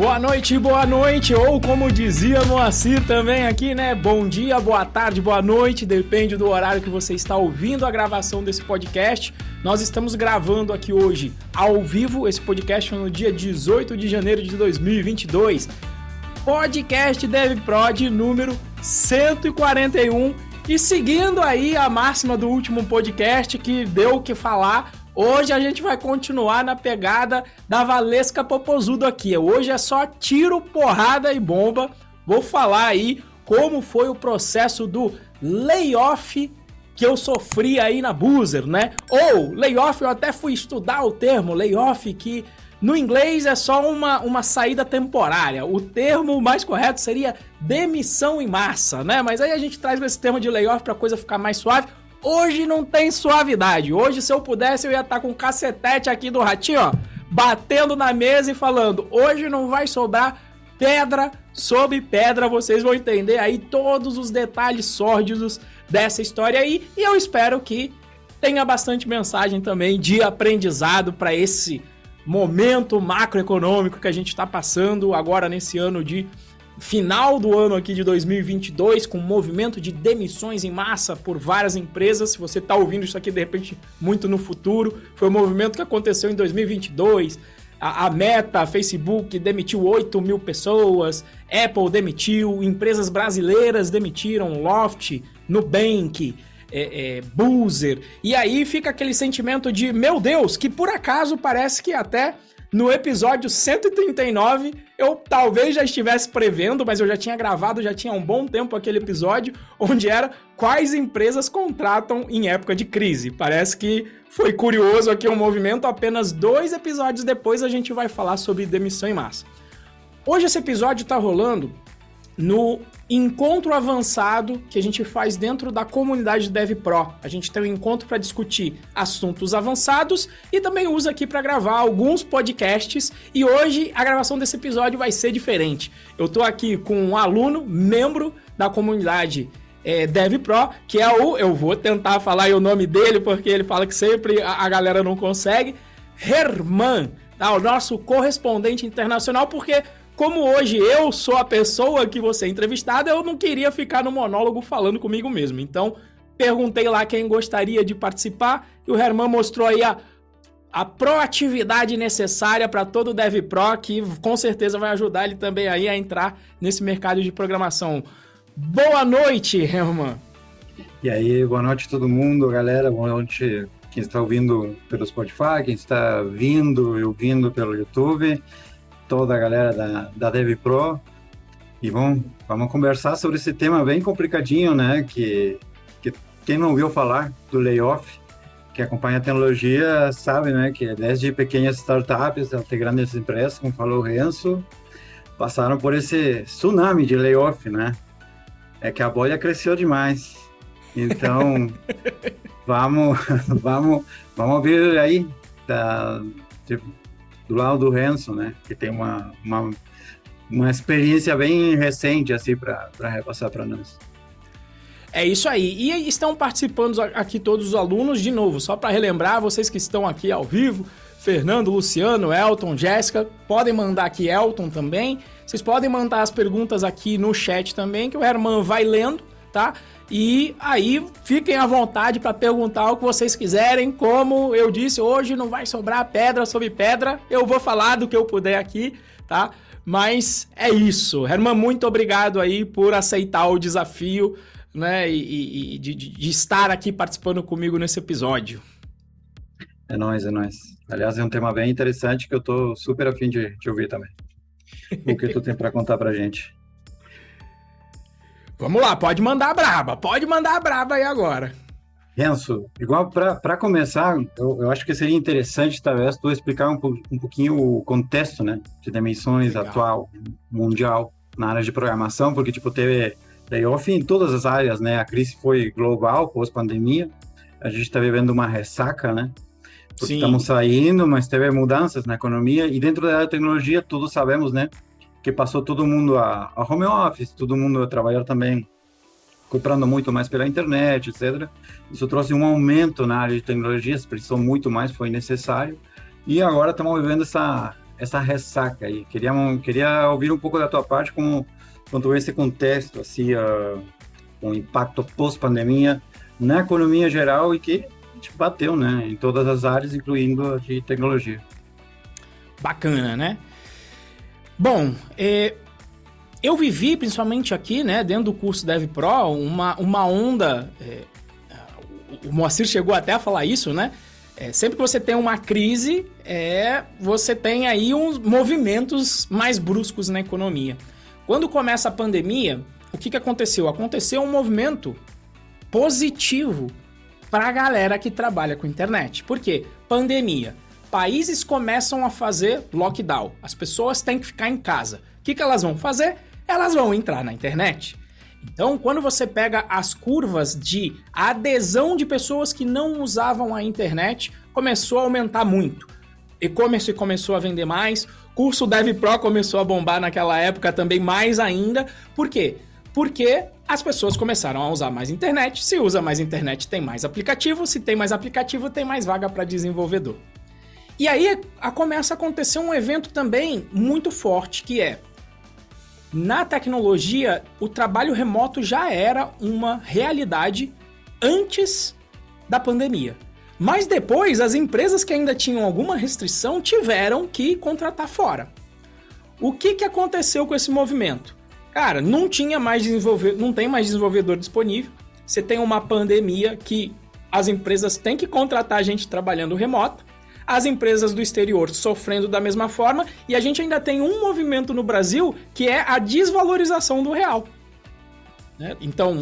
Boa noite, boa noite, ou como dizia Moacir também aqui, né? Bom dia, boa tarde, boa noite, depende do horário que você está ouvindo a gravação desse podcast. Nós estamos gravando aqui hoje, ao vivo, esse podcast no dia 18 de janeiro de 2022. Podcast DevProd número 141 e seguindo aí a máxima do último podcast que deu o que falar, Hoje a gente vai continuar na pegada da Valesca Popozudo aqui. Hoje é só tiro, porrada e bomba. Vou falar aí como foi o processo do layoff que eu sofri aí na Boozer, né? Ou layoff, eu até fui estudar o termo layoff que no inglês é só uma, uma saída temporária. O termo mais correto seria demissão em massa, né? Mas aí a gente traz esse termo de layoff para a coisa ficar mais suave. Hoje não tem suavidade. Hoje, se eu pudesse, eu ia estar tá com um cacetete aqui do ratinho, ó, batendo na mesa e falando: hoje não vai sobrar pedra sobre pedra. Vocês vão entender aí todos os detalhes sórdidos dessa história aí. E eu espero que tenha bastante mensagem também de aprendizado para esse momento macroeconômico que a gente está passando agora nesse ano de final do ano aqui de 2022, com um movimento de demissões em massa por várias empresas. Se você está ouvindo isso aqui de repente muito no futuro, foi um movimento que aconteceu em 2022. A, a Meta, a Facebook demitiu 8 mil pessoas, Apple demitiu, empresas brasileiras demitiram, Loft, Nubank, é, é, Boozer. E aí fica aquele sentimento de, meu Deus, que por acaso parece que até no episódio 139, eu talvez já estivesse prevendo, mas eu já tinha gravado, já tinha um bom tempo aquele episódio, onde era quais empresas contratam em época de crise. Parece que foi curioso aqui o um movimento, apenas dois episódios depois a gente vai falar sobre demissão em massa. Hoje esse episódio está rolando no encontro avançado que a gente faz dentro da comunidade DevPro. A gente tem um encontro para discutir assuntos avançados e também usa aqui para gravar alguns podcasts. E hoje a gravação desse episódio vai ser diferente. Eu estou aqui com um aluno, membro da comunidade é, DevPro, que é o. Eu vou tentar falar o nome dele porque ele fala que sempre a, a galera não consegue. Herman, tá? o nosso correspondente internacional, porque como hoje eu sou a pessoa que você é entrevistada, eu não queria ficar no monólogo falando comigo mesmo. Então, perguntei lá quem gostaria de participar e o Herman mostrou aí a, a proatividade necessária para todo Dev Pro, que com certeza vai ajudar ele também aí a entrar nesse mercado de programação. Boa noite, Herman! E aí, boa noite a todo mundo, galera. Boa noite quem está ouvindo pelo Spotify, quem está vindo e ouvindo pelo YouTube toda a galera da, da DevPro e vamos, vamos conversar sobre esse tema bem complicadinho, né? Que, que quem não ouviu falar do layoff, que acompanha a tecnologia, sabe, né? Que desde pequenas startups até grandes empresas, como falou o Renzo, passaram por esse tsunami de layoff, né? É que a bolha cresceu demais. Então, vamos, vamos, vamos ouvir aí da, de, do lado do Renzo, né? Que tem uma, uma, uma experiência bem recente, assim, para repassar para nós. É isso aí. E estão participando aqui todos os alunos, de novo, só para relembrar, vocês que estão aqui ao vivo, Fernando, Luciano, Elton, Jéssica, podem mandar aqui Elton também. Vocês podem mandar as perguntas aqui no chat também, que o Herman vai lendo, tá? E aí fiquem à vontade para perguntar o que vocês quiserem. Como eu disse, hoje não vai sobrar pedra sobre pedra. Eu vou falar do que eu puder aqui, tá? Mas é isso. Herman, muito obrigado aí por aceitar o desafio, né? E, e de, de, estar aqui participando comigo nesse episódio. É nóis, é nóis. Aliás, é um tema bem interessante que eu tô super afim de, de ouvir também. O que tu tem para contar pra gente? Vamos lá, pode mandar braba, pode mandar braba aí agora. Renzo, igual para começar, eu, eu, acho que seria interessante, talvez, tu explicar um, um pouquinho o contexto, né, de dimensões Legal. atual, mundial, na área de programação, porque, tipo, teve layoff em todas as áreas, né, a crise foi global, pós-pandemia, a gente está vivendo uma ressaca, né, porque estamos saindo, mas teve mudanças na economia, e dentro da tecnologia, todos sabemos, né, que passou todo mundo a, a home office, todo mundo a trabalhar também comprando muito mais pela internet, etc. Isso trouxe um aumento na área de tecnologias, precisou muito mais, foi necessário. E agora estamos vivendo essa essa ressaca aí. Queria, queria ouvir um pouco da tua parte como quanto a esse contexto, assim, uh, o impacto pós-pandemia na economia geral e que bateu, né, em todas as áreas, incluindo a de tecnologia. Bacana, né? Bom, é, eu vivi, principalmente aqui, né, dentro do curso Dev Pro, uma, uma onda. É, o Moacir chegou até a falar isso, né? É, sempre que você tem uma crise, é, você tem aí uns movimentos mais bruscos na economia. Quando começa a pandemia, o que, que aconteceu? Aconteceu um movimento positivo para a galera que trabalha com internet. Por quê? Pandemia. Países começam a fazer lockdown. As pessoas têm que ficar em casa. O que, que elas vão fazer? Elas vão entrar na internet. Então, quando você pega as curvas de adesão de pessoas que não usavam a internet, começou a aumentar muito. E-commerce começou a vender mais, curso Dev Pro começou a bombar naquela época também mais ainda. Por quê? Porque as pessoas começaram a usar mais internet. Se usa mais internet, tem mais aplicativo. Se tem mais aplicativo, tem mais vaga para desenvolvedor. E aí a, começa a acontecer um evento também muito forte, que é na tecnologia, o trabalho remoto já era uma realidade antes da pandemia. Mas depois, as empresas que ainda tinham alguma restrição tiveram que contratar fora. O que, que aconteceu com esse movimento? Cara, não tinha mais desenvolvedor, não tem mais desenvolvedor disponível. Você tem uma pandemia que as empresas têm que contratar gente trabalhando remoto as empresas do exterior sofrendo da mesma forma, e a gente ainda tem um movimento no Brasil que é a desvalorização do real. Né? Então,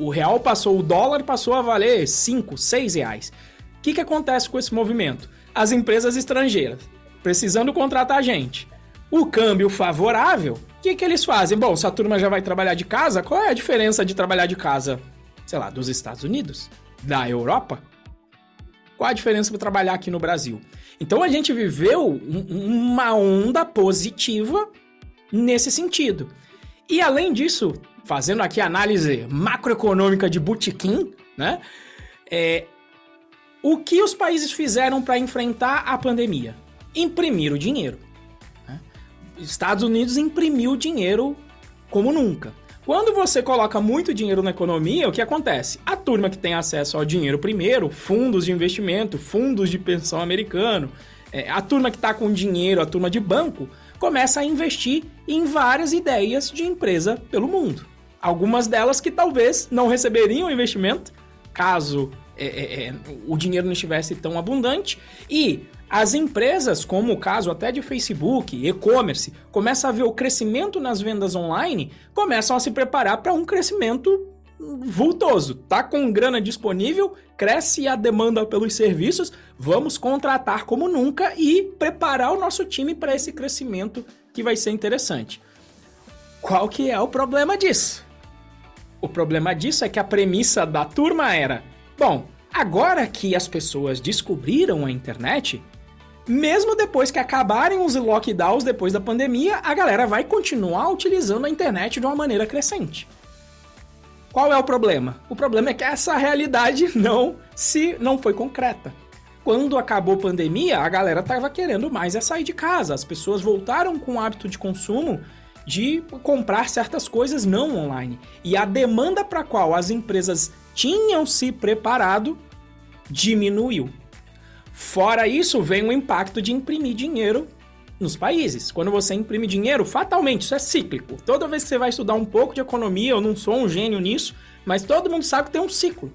o, real passou, o dólar passou a valer 5, 6 reais. O que, que acontece com esse movimento? As empresas estrangeiras precisando contratar gente. O câmbio favorável, o que, que eles fazem? Bom, se a turma já vai trabalhar de casa, qual é a diferença de trabalhar de casa, sei lá, dos Estados Unidos? Da Europa? Qual a diferença para trabalhar aqui no Brasil? Então a gente viveu uma onda positiva nesse sentido. E além disso, fazendo aqui a análise macroeconômica de Butiquim, né? É, o que os países fizeram para enfrentar a pandemia? Imprimiram dinheiro. Né? Estados Unidos imprimiu dinheiro como nunca. Quando você coloca muito dinheiro na economia, o que acontece? A turma que tem acesso ao dinheiro primeiro, fundos de investimento, fundos de pensão americano, é, a turma que está com dinheiro, a turma de banco, começa a investir em várias ideias de empresa pelo mundo. Algumas delas que talvez não receberiam investimento caso é, é, é o dinheiro não estivesse tão abundante e as empresas, como o caso até de Facebook, e-commerce, começam a ver o crescimento nas vendas online, começam a se preparar para um crescimento vultoso. Tá com grana disponível, cresce a demanda pelos serviços, vamos contratar como nunca e preparar o nosso time para esse crescimento que vai ser interessante. Qual que é o problema disso? O problema disso é que a premissa da turma era: bom, agora que as pessoas descobriram a internet, mesmo depois que acabarem os lockdowns depois da pandemia, a galera vai continuar utilizando a internet de uma maneira crescente. Qual é o problema? O problema é que essa realidade não se não foi concreta. Quando acabou a pandemia, a galera estava querendo mais é sair de casa. As pessoas voltaram com o hábito de consumo de comprar certas coisas não online. E a demanda para qual as empresas tinham se preparado diminuiu. Fora isso, vem o impacto de imprimir dinheiro nos países. Quando você imprime dinheiro, fatalmente, isso é cíclico. Toda vez que você vai estudar um pouco de economia, eu não sou um gênio nisso, mas todo mundo sabe que tem um ciclo.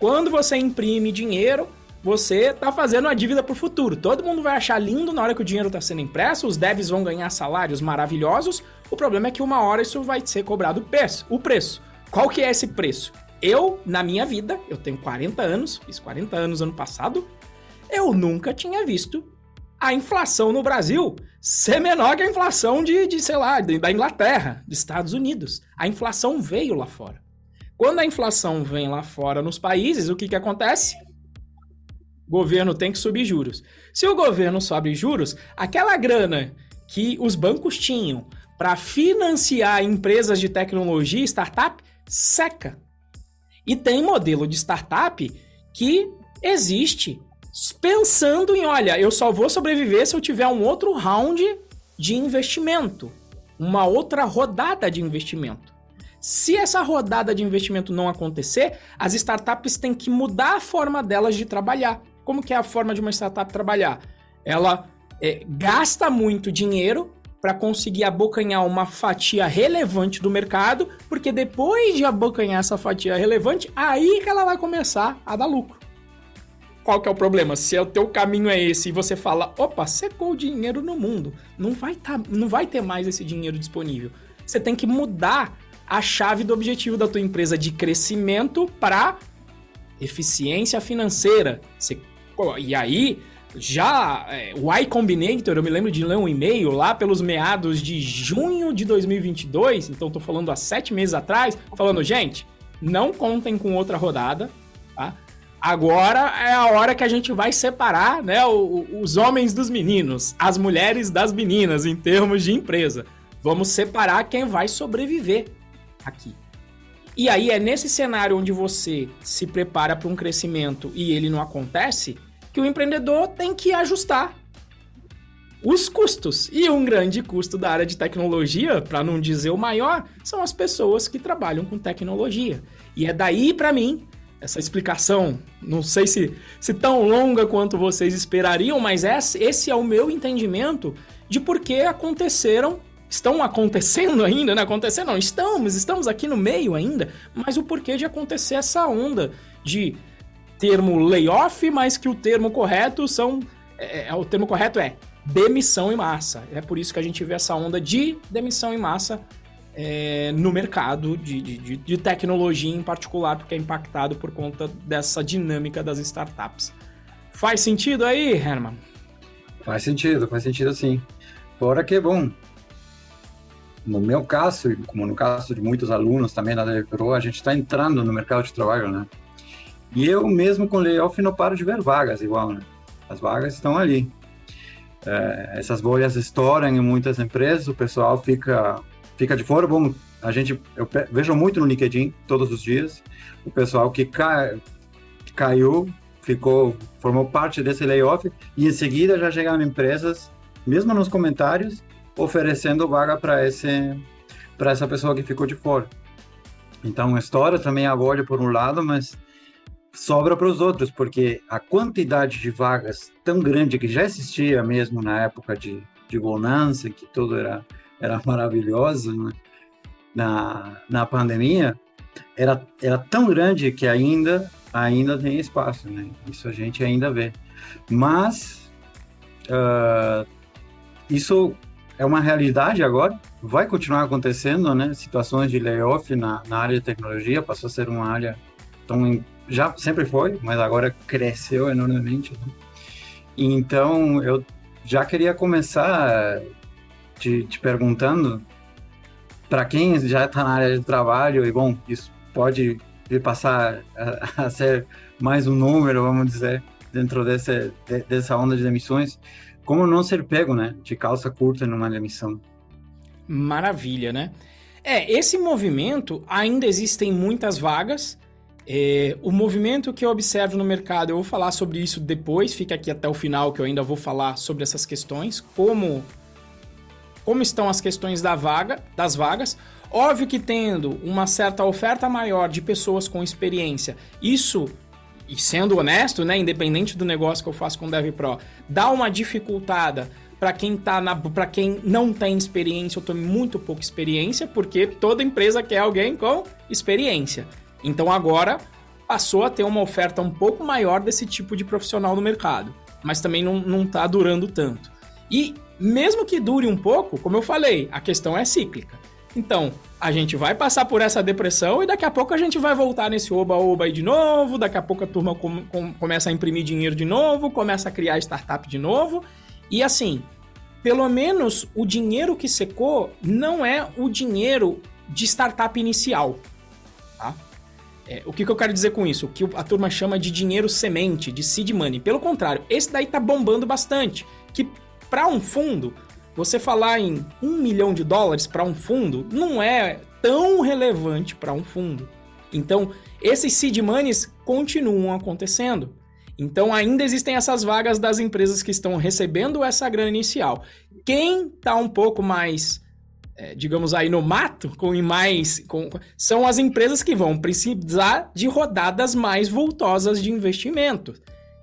Quando você imprime dinheiro, você está fazendo a dívida para o futuro. Todo mundo vai achar lindo na hora que o dinheiro está sendo impresso, os devs vão ganhar salários maravilhosos. O problema é que uma hora isso vai ser cobrado. O preço. Qual que é esse preço? Eu, na minha vida, eu tenho 40 anos, fiz 40 anos ano passado, eu nunca tinha visto a inflação no Brasil ser menor que a inflação de, de sei lá, da Inglaterra, dos Estados Unidos. A inflação veio lá fora. Quando a inflação vem lá fora nos países, o que, que acontece? O governo tem que subir juros. Se o governo sobe juros, aquela grana que os bancos tinham para financiar empresas de tecnologia, startup, seca. E tem modelo de startup que existe pensando em, olha, eu só vou sobreviver se eu tiver um outro round de investimento, uma outra rodada de investimento. Se essa rodada de investimento não acontecer, as startups têm que mudar a forma delas de trabalhar. Como que é a forma de uma startup trabalhar? Ela é, gasta muito dinheiro para conseguir abocanhar uma fatia relevante do mercado, porque depois de abocanhar essa fatia relevante, aí que ela vai começar a dar lucro. Qual que é o problema? Se o teu caminho é esse e você fala, opa, secou o dinheiro no mundo, não vai, tá, não vai ter mais esse dinheiro disponível. Você tem que mudar a chave do objetivo da tua empresa de crescimento para eficiência financeira. Você, e aí, já é, o Y Combinator, eu me lembro de ler um e-mail lá pelos meados de junho de 2022, então tô falando há sete meses atrás, falando, gente, não contem com outra rodada? Agora é a hora que a gente vai separar né, os homens dos meninos, as mulheres das meninas, em termos de empresa. Vamos separar quem vai sobreviver aqui. E aí é nesse cenário onde você se prepara para um crescimento e ele não acontece, que o empreendedor tem que ajustar os custos. E um grande custo da área de tecnologia, para não dizer o maior, são as pessoas que trabalham com tecnologia. E é daí, para mim, essa explicação, não sei se, se tão longa quanto vocês esperariam, mas esse, é o meu entendimento de por que aconteceram estão acontecendo ainda, né? Acontecendo, não, estamos, estamos aqui no meio ainda, mas o porquê de acontecer essa onda de termo layoff, mas que o termo correto são. É, é, o termo correto é demissão em massa. É por isso que a gente vê essa onda de demissão em massa é, no mercado de, de, de, tecnologia em particular, porque é impactado por conta dessa dinâmica das startups. Faz sentido aí, Herman? Faz sentido, faz sentido sim. Fora que, bom, no meu caso, como no caso de muitos alunos também na DevPro, a gente está entrando no mercado de trabalho, né? E eu mesmo com layoff não paro de ver vagas igual, né? As vagas estão ali. É, essas bolhas estouram em muitas empresas, o pessoal fica fica de fora. Bom, a gente eu vejo muito no LinkedIn todos os dias o pessoal que, cai, caiu, ficou, formou parte desse layoff e em seguida já chegaram empresas, mesmo nos comentários, oferecendo vaga para esse para essa pessoa que ficou de fora. Então, a história também a bolha por um lado, mas sobra para os outros, porque a quantidade de vagas tão grande que já existia mesmo na época de, de bonança, que tudo era, era maravilhoso, né? na, na pandemia, era, era tão grande que ainda, ainda tem espaço, né? Isso a gente ainda vê. Mas uh, isso é uma realidade agora, vai continuar acontecendo, né? Situações de layoff na, na área de tecnologia passou a ser uma área tão já sempre foi, mas agora cresceu enormemente. Né? Então, eu já queria começar te, te perguntando para quem já está na área de trabalho, e bom, isso pode passar a, a, ser mais um número, vamos dizer, dentro desse, de, dessa onda de demissões, como não ser pego, né, de calça curta numa demissão? Maravilha, né? É, esse movimento ainda existem muitas vagas, é, o movimento que eu observo no mercado, eu vou falar sobre isso depois, fica aqui até o final que eu ainda vou falar sobre essas questões, como como estão as questões da vaga, das vagas. Óbvio que tendo uma certa oferta maior de pessoas com experiência, isso e sendo honesto, né, independente do negócio que eu faço com o DevPro, dá uma dificultada para quem tá na para quem não tem experiência ou tem muito pouca experiência, porque toda empresa quer alguém com experiência. Então agora passou a ter uma oferta um pouco maior desse tipo de profissional no mercado, mas também não, não tá durando tanto. E mesmo que dure um pouco, como eu falei, a questão é cíclica. Então, a gente vai passar por essa depressão e daqui a pouco a gente vai voltar nesse oba-oba aí de novo, daqui a pouco a turma com, com, começa a imprimir dinheiro de novo, começa a criar startup de novo. E assim, pelo menos o dinheiro que secou não é o dinheiro de startup inicial. Tá? É, o que, que, eu quero dizer com isso? O que a turma chama de dinheiro semente, de seed money. Pelo contrário, esse daí tá bombando bastante. Que para um fundo, você falar em um milhão de dólares para um fundo não é tão relevante para um fundo. Então, esses seed monies continuam acontecendo. Então ainda existem essas vagas das empresas que estão recebendo essa grana inicial. Quem está um pouco mais, é, digamos aí, no mato, com mais. Com, são as empresas que vão precisar de rodadas mais voltosas de investimento.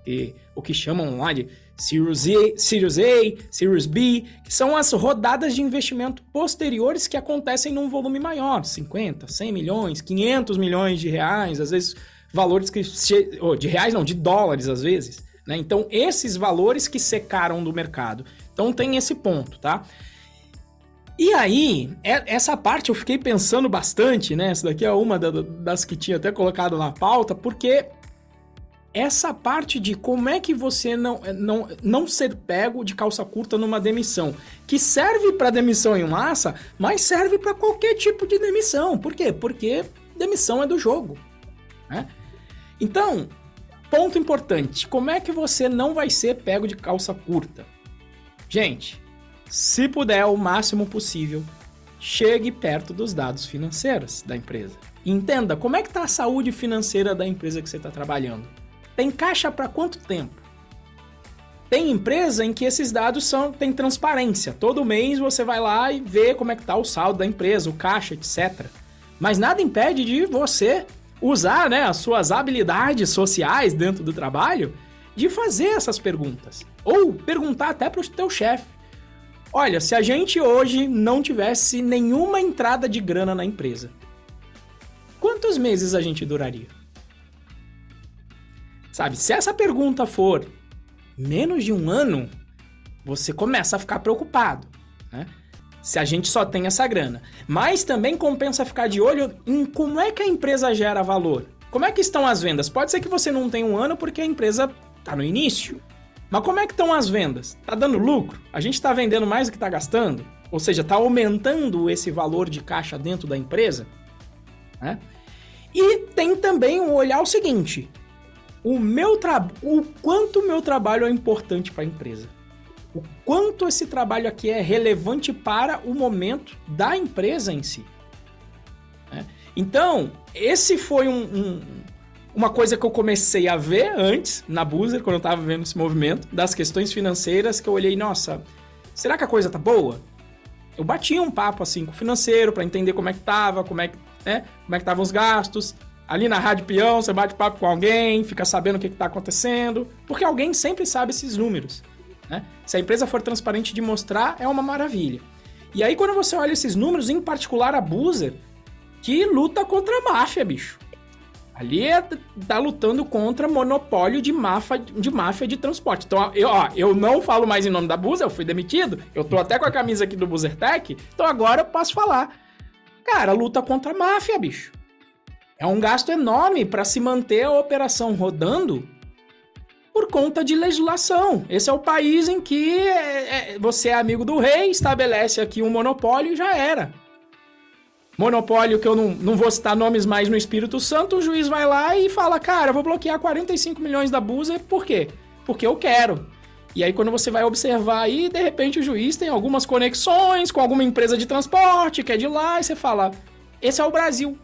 E o que chamam lá de Series A, Series B, que são as rodadas de investimento posteriores que acontecem num volume maior, 50, 100 milhões, 500 milhões de reais, às vezes valores que de reais não, de dólares às vezes, né? Então esses valores que secaram do mercado. Então tem esse ponto, tá? E aí, é, essa parte eu fiquei pensando bastante, né? Essa daqui é uma das que tinha até colocado na pauta, porque essa parte de como é que você não, não, não ser pego de calça curta numa demissão, que serve para demissão em massa, mas serve para qualquer tipo de demissão. Por quê? Porque demissão é do jogo. Né? Então, ponto importante: como é que você não vai ser pego de calça curta? Gente, se puder o máximo possível, chegue perto dos dados financeiros da empresa. Entenda como é que está a saúde financeira da empresa que você está trabalhando. Tem caixa para quanto tempo? Tem empresa em que esses dados são tem transparência. Todo mês você vai lá e vê como é que está o saldo da empresa, o caixa, etc. Mas nada impede de você usar né, as suas habilidades sociais dentro do trabalho de fazer essas perguntas. Ou perguntar até para o teu chefe. Olha, se a gente hoje não tivesse nenhuma entrada de grana na empresa, quantos meses a gente duraria? Sabe, se essa pergunta for menos de um ano, você começa a ficar preocupado, né? se a gente só tem essa grana. Mas também compensa ficar de olho em como é que a empresa gera valor. Como é que estão as vendas? Pode ser que você não tenha um ano porque a empresa está no início. Mas como é que estão as vendas? Tá dando lucro? A gente está vendendo mais do que está gastando? Ou seja, está aumentando esse valor de caixa dentro da empresa? Né? E tem também o olhar o seguinte: o meu o quanto o meu trabalho é importante para a empresa o quanto esse trabalho aqui é relevante para o momento da empresa em si. Né? Então, esse foi um, um, uma coisa que eu comecei a ver antes na Boozer, quando eu estava vendo esse movimento, das questões financeiras, que eu olhei, nossa, será que a coisa tá boa? Eu bati um papo assim com o financeiro para entender como é que tava, como é que, né, como é que estavam os gastos. Ali na Rádio Peão, você bate papo com alguém, fica sabendo o que está acontecendo, porque alguém sempre sabe esses números. Né? Se a empresa for transparente de mostrar, é uma maravilha. E aí, quando você olha esses números, em particular a Boozer, que luta contra a máfia, bicho. Ali é, tá lutando contra monopólio de máfia, de máfia de transporte. Então, eu, ó, eu não falo mais em nome da Boozer, eu fui demitido. Eu tô até com a camisa aqui do Boozer Tech, então agora eu posso falar. Cara, luta contra a máfia, bicho. É um gasto enorme para se manter a operação rodando por conta de legislação. Esse é o país em que é, é, você é amigo do rei, estabelece aqui um monopólio e já era. Monopólio que eu não, não vou citar nomes mais no Espírito Santo, o juiz vai lá e fala: Cara, eu vou bloquear 45 milhões da Busa, por quê? Porque eu quero. E aí, quando você vai observar aí, de repente o juiz tem algumas conexões com alguma empresa de transporte que é de lá, e você fala: Esse é o Brasil.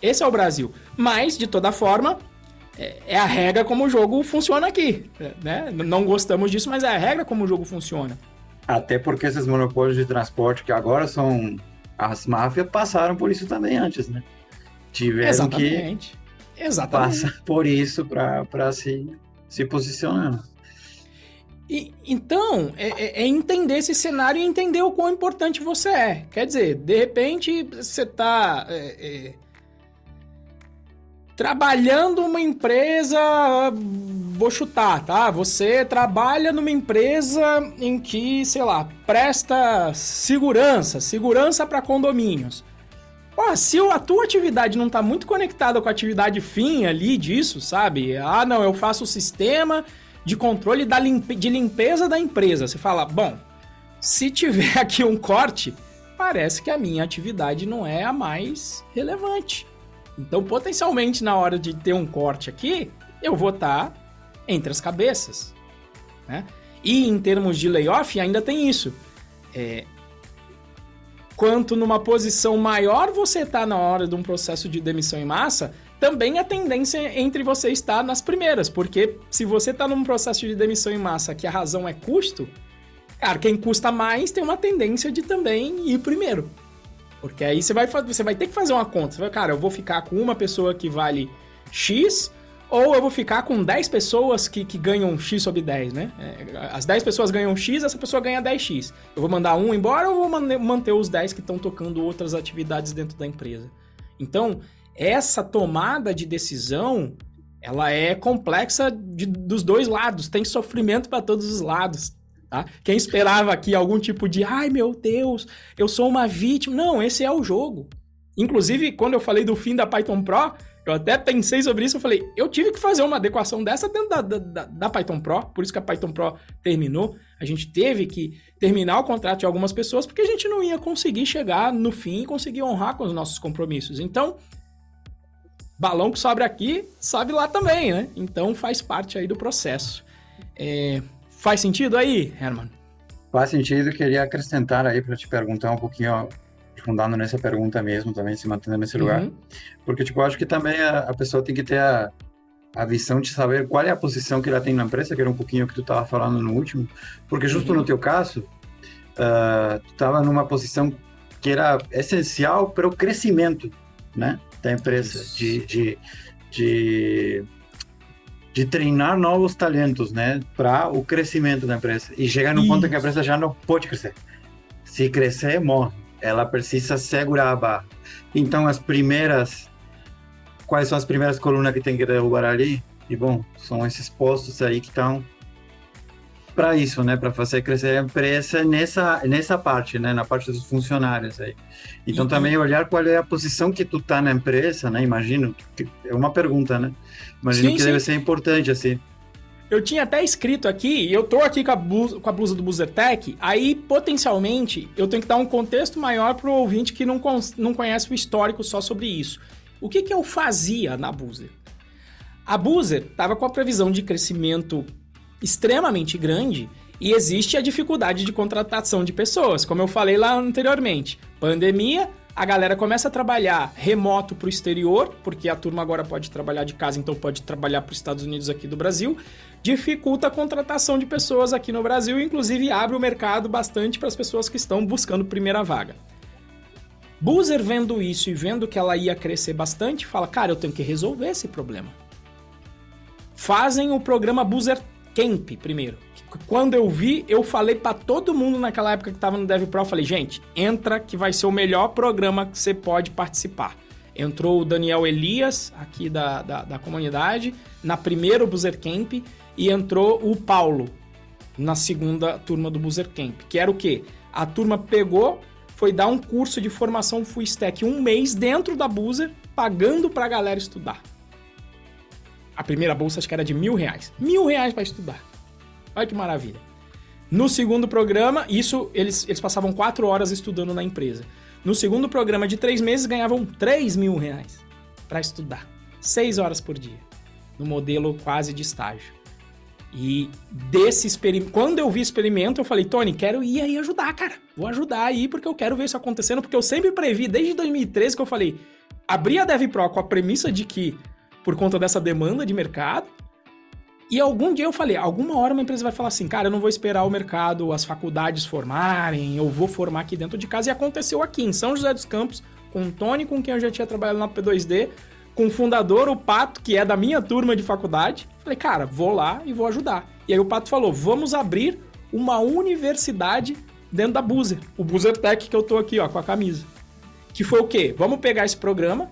Esse é o Brasil. Mas, de toda forma, é, é a regra como o jogo funciona aqui. Né? Não gostamos disso, mas é a regra como o jogo funciona. Até porque esses monopólios de transporte que agora são as máfias passaram por isso também antes, né? Tiveram Exatamente. que Exatamente. passar por isso para se, se posicionar. E, então, é, é, é, entender esse cenário e entender o quão importante você é. Quer dizer, de repente você está é, é trabalhando uma empresa, vou chutar, tá? Você trabalha numa empresa em que, sei lá, presta segurança, segurança para condomínios. Pô, se a tua atividade não tá muito conectada com a atividade fim ali disso, sabe? Ah, não, eu faço o sistema de controle da limpe de limpeza da empresa. Você fala, bom, se tiver aqui um corte, parece que a minha atividade não é a mais relevante. Então, potencialmente, na hora de ter um corte aqui, eu vou estar tá entre as cabeças. Né? E em termos de layoff, ainda tem isso. É, quanto numa posição maior você está na hora de um processo de demissão em massa, também a tendência entre você estar nas primeiras, porque se você está num processo de demissão em massa que a razão é custo, cara, quem custa mais tem uma tendência de também ir primeiro. Porque aí você vai, você vai ter que fazer uma conta. Você vai, cara, eu vou ficar com uma pessoa que vale X, ou eu vou ficar com 10 pessoas que, que ganham X sobre 10, né? É, as 10 pessoas ganham X, essa pessoa ganha 10X. Eu vou mandar um embora ou vou manter os 10 que estão tocando outras atividades dentro da empresa? Então, essa tomada de decisão, ela é complexa de, dos dois lados. Tem sofrimento para todos os lados. Tá? Quem esperava aqui algum tipo de, ai meu Deus, eu sou uma vítima. Não, esse é o jogo. Inclusive, quando eu falei do fim da Python Pro, eu até pensei sobre isso. Eu falei, eu tive que fazer uma adequação dessa dentro da, da, da Python Pro, por isso que a Python Pro terminou. A gente teve que terminar o contrato de algumas pessoas, porque a gente não ia conseguir chegar no fim e conseguir honrar com os nossos compromissos. Então, balão que sobe aqui, sobe lá também, né? Então faz parte aí do processo. É, Faz sentido aí, Herman? Faz sentido. Queria acrescentar aí para te perguntar um pouquinho, fundando nessa pergunta mesmo, também se mantendo nesse lugar. Uhum. Porque, tipo, acho que também a, a, pessoa tem que ter a, a visão de saber qual é a posição que ela tem na empresa, que era um pouquinho que tu estava falando no último. Porque justo uhum. no teu caso, uh, tu estava numa posição que era essencial para o crescimento, né, da empresa, de, de, de de treinar novos talentos, né, para o crescimento da empresa e chegar no Isso. ponto em que a empresa já não pode crescer. Se crescer, morre. Ela precisa segurar a barra. Então, as primeiras, quais são as primeiras colunas que tem que derrubar ali? E bom, são esses postos aí que estão para isso, né, para fazer crescer a empresa nessa nessa parte, né, na parte dos funcionários aí. Então também olhar qual é a posição que tu tá na empresa, né? Imagino que é uma pergunta, né? Imagino sim, que sim. deve ser importante assim. Eu tinha até escrito aqui, eu tô aqui com a blusa, com a blusa do Buzzertech, aí potencialmente eu tenho que dar um contexto maior pro ouvinte que não, não conhece o histórico só sobre isso. O que que eu fazia na Buzzer? A Buzzer estava com a previsão de crescimento extremamente grande e existe a dificuldade de contratação de pessoas, como eu falei lá anteriormente. Pandemia, a galera começa a trabalhar remoto para o exterior, porque a turma agora pode trabalhar de casa, então pode trabalhar para os Estados Unidos aqui do Brasil, dificulta a contratação de pessoas aqui no Brasil, inclusive abre o mercado bastante para as pessoas que estão buscando primeira vaga. Boozer vendo isso e vendo que ela ia crescer bastante, fala: "Cara, eu tenho que resolver esse problema". Fazem o programa Boozer Camp primeiro. Quando eu vi, eu falei para todo mundo naquela época que tava no Dev Pro, eu falei, gente, entra que vai ser o melhor programa que você pode participar. Entrou o Daniel Elias, aqui da, da, da comunidade, na primeira Boozer Camp, e entrou o Paulo, na segunda turma do Boozer Camp, que era o quê? A turma pegou, foi dar um curso de formação full stack um mês dentro da Boozer, pagando pra galera estudar. A primeira bolsa acho que era de mil reais. Mil reais para estudar. Olha que maravilha. No segundo programa, isso eles, eles passavam quatro horas estudando na empresa. No segundo programa de três meses, ganhavam três mil reais para estudar. Seis horas por dia. No modelo quase de estágio. E desse experimento, quando eu vi experimento, eu falei, Tony, quero ir aí ajudar, cara. Vou ajudar aí porque eu quero ver isso acontecendo, porque eu sempre previ, desde 2013 que eu falei, abri a DevPro com a premissa de que por conta dessa demanda de mercado. E algum dia eu falei, alguma hora uma empresa vai falar assim, cara, eu não vou esperar o mercado, as faculdades formarem, eu vou formar aqui dentro de casa. E aconteceu aqui em São José dos Campos, com o Tony, com quem eu já tinha trabalhado na P2D, com o fundador, o Pato, que é da minha turma de faculdade. Falei, cara, vou lá e vou ajudar. E aí o Pato falou, vamos abrir uma universidade dentro da Buzer, o Buzer Tech que eu tô aqui, ó, com a camisa. Que foi o quê? Vamos pegar esse programa,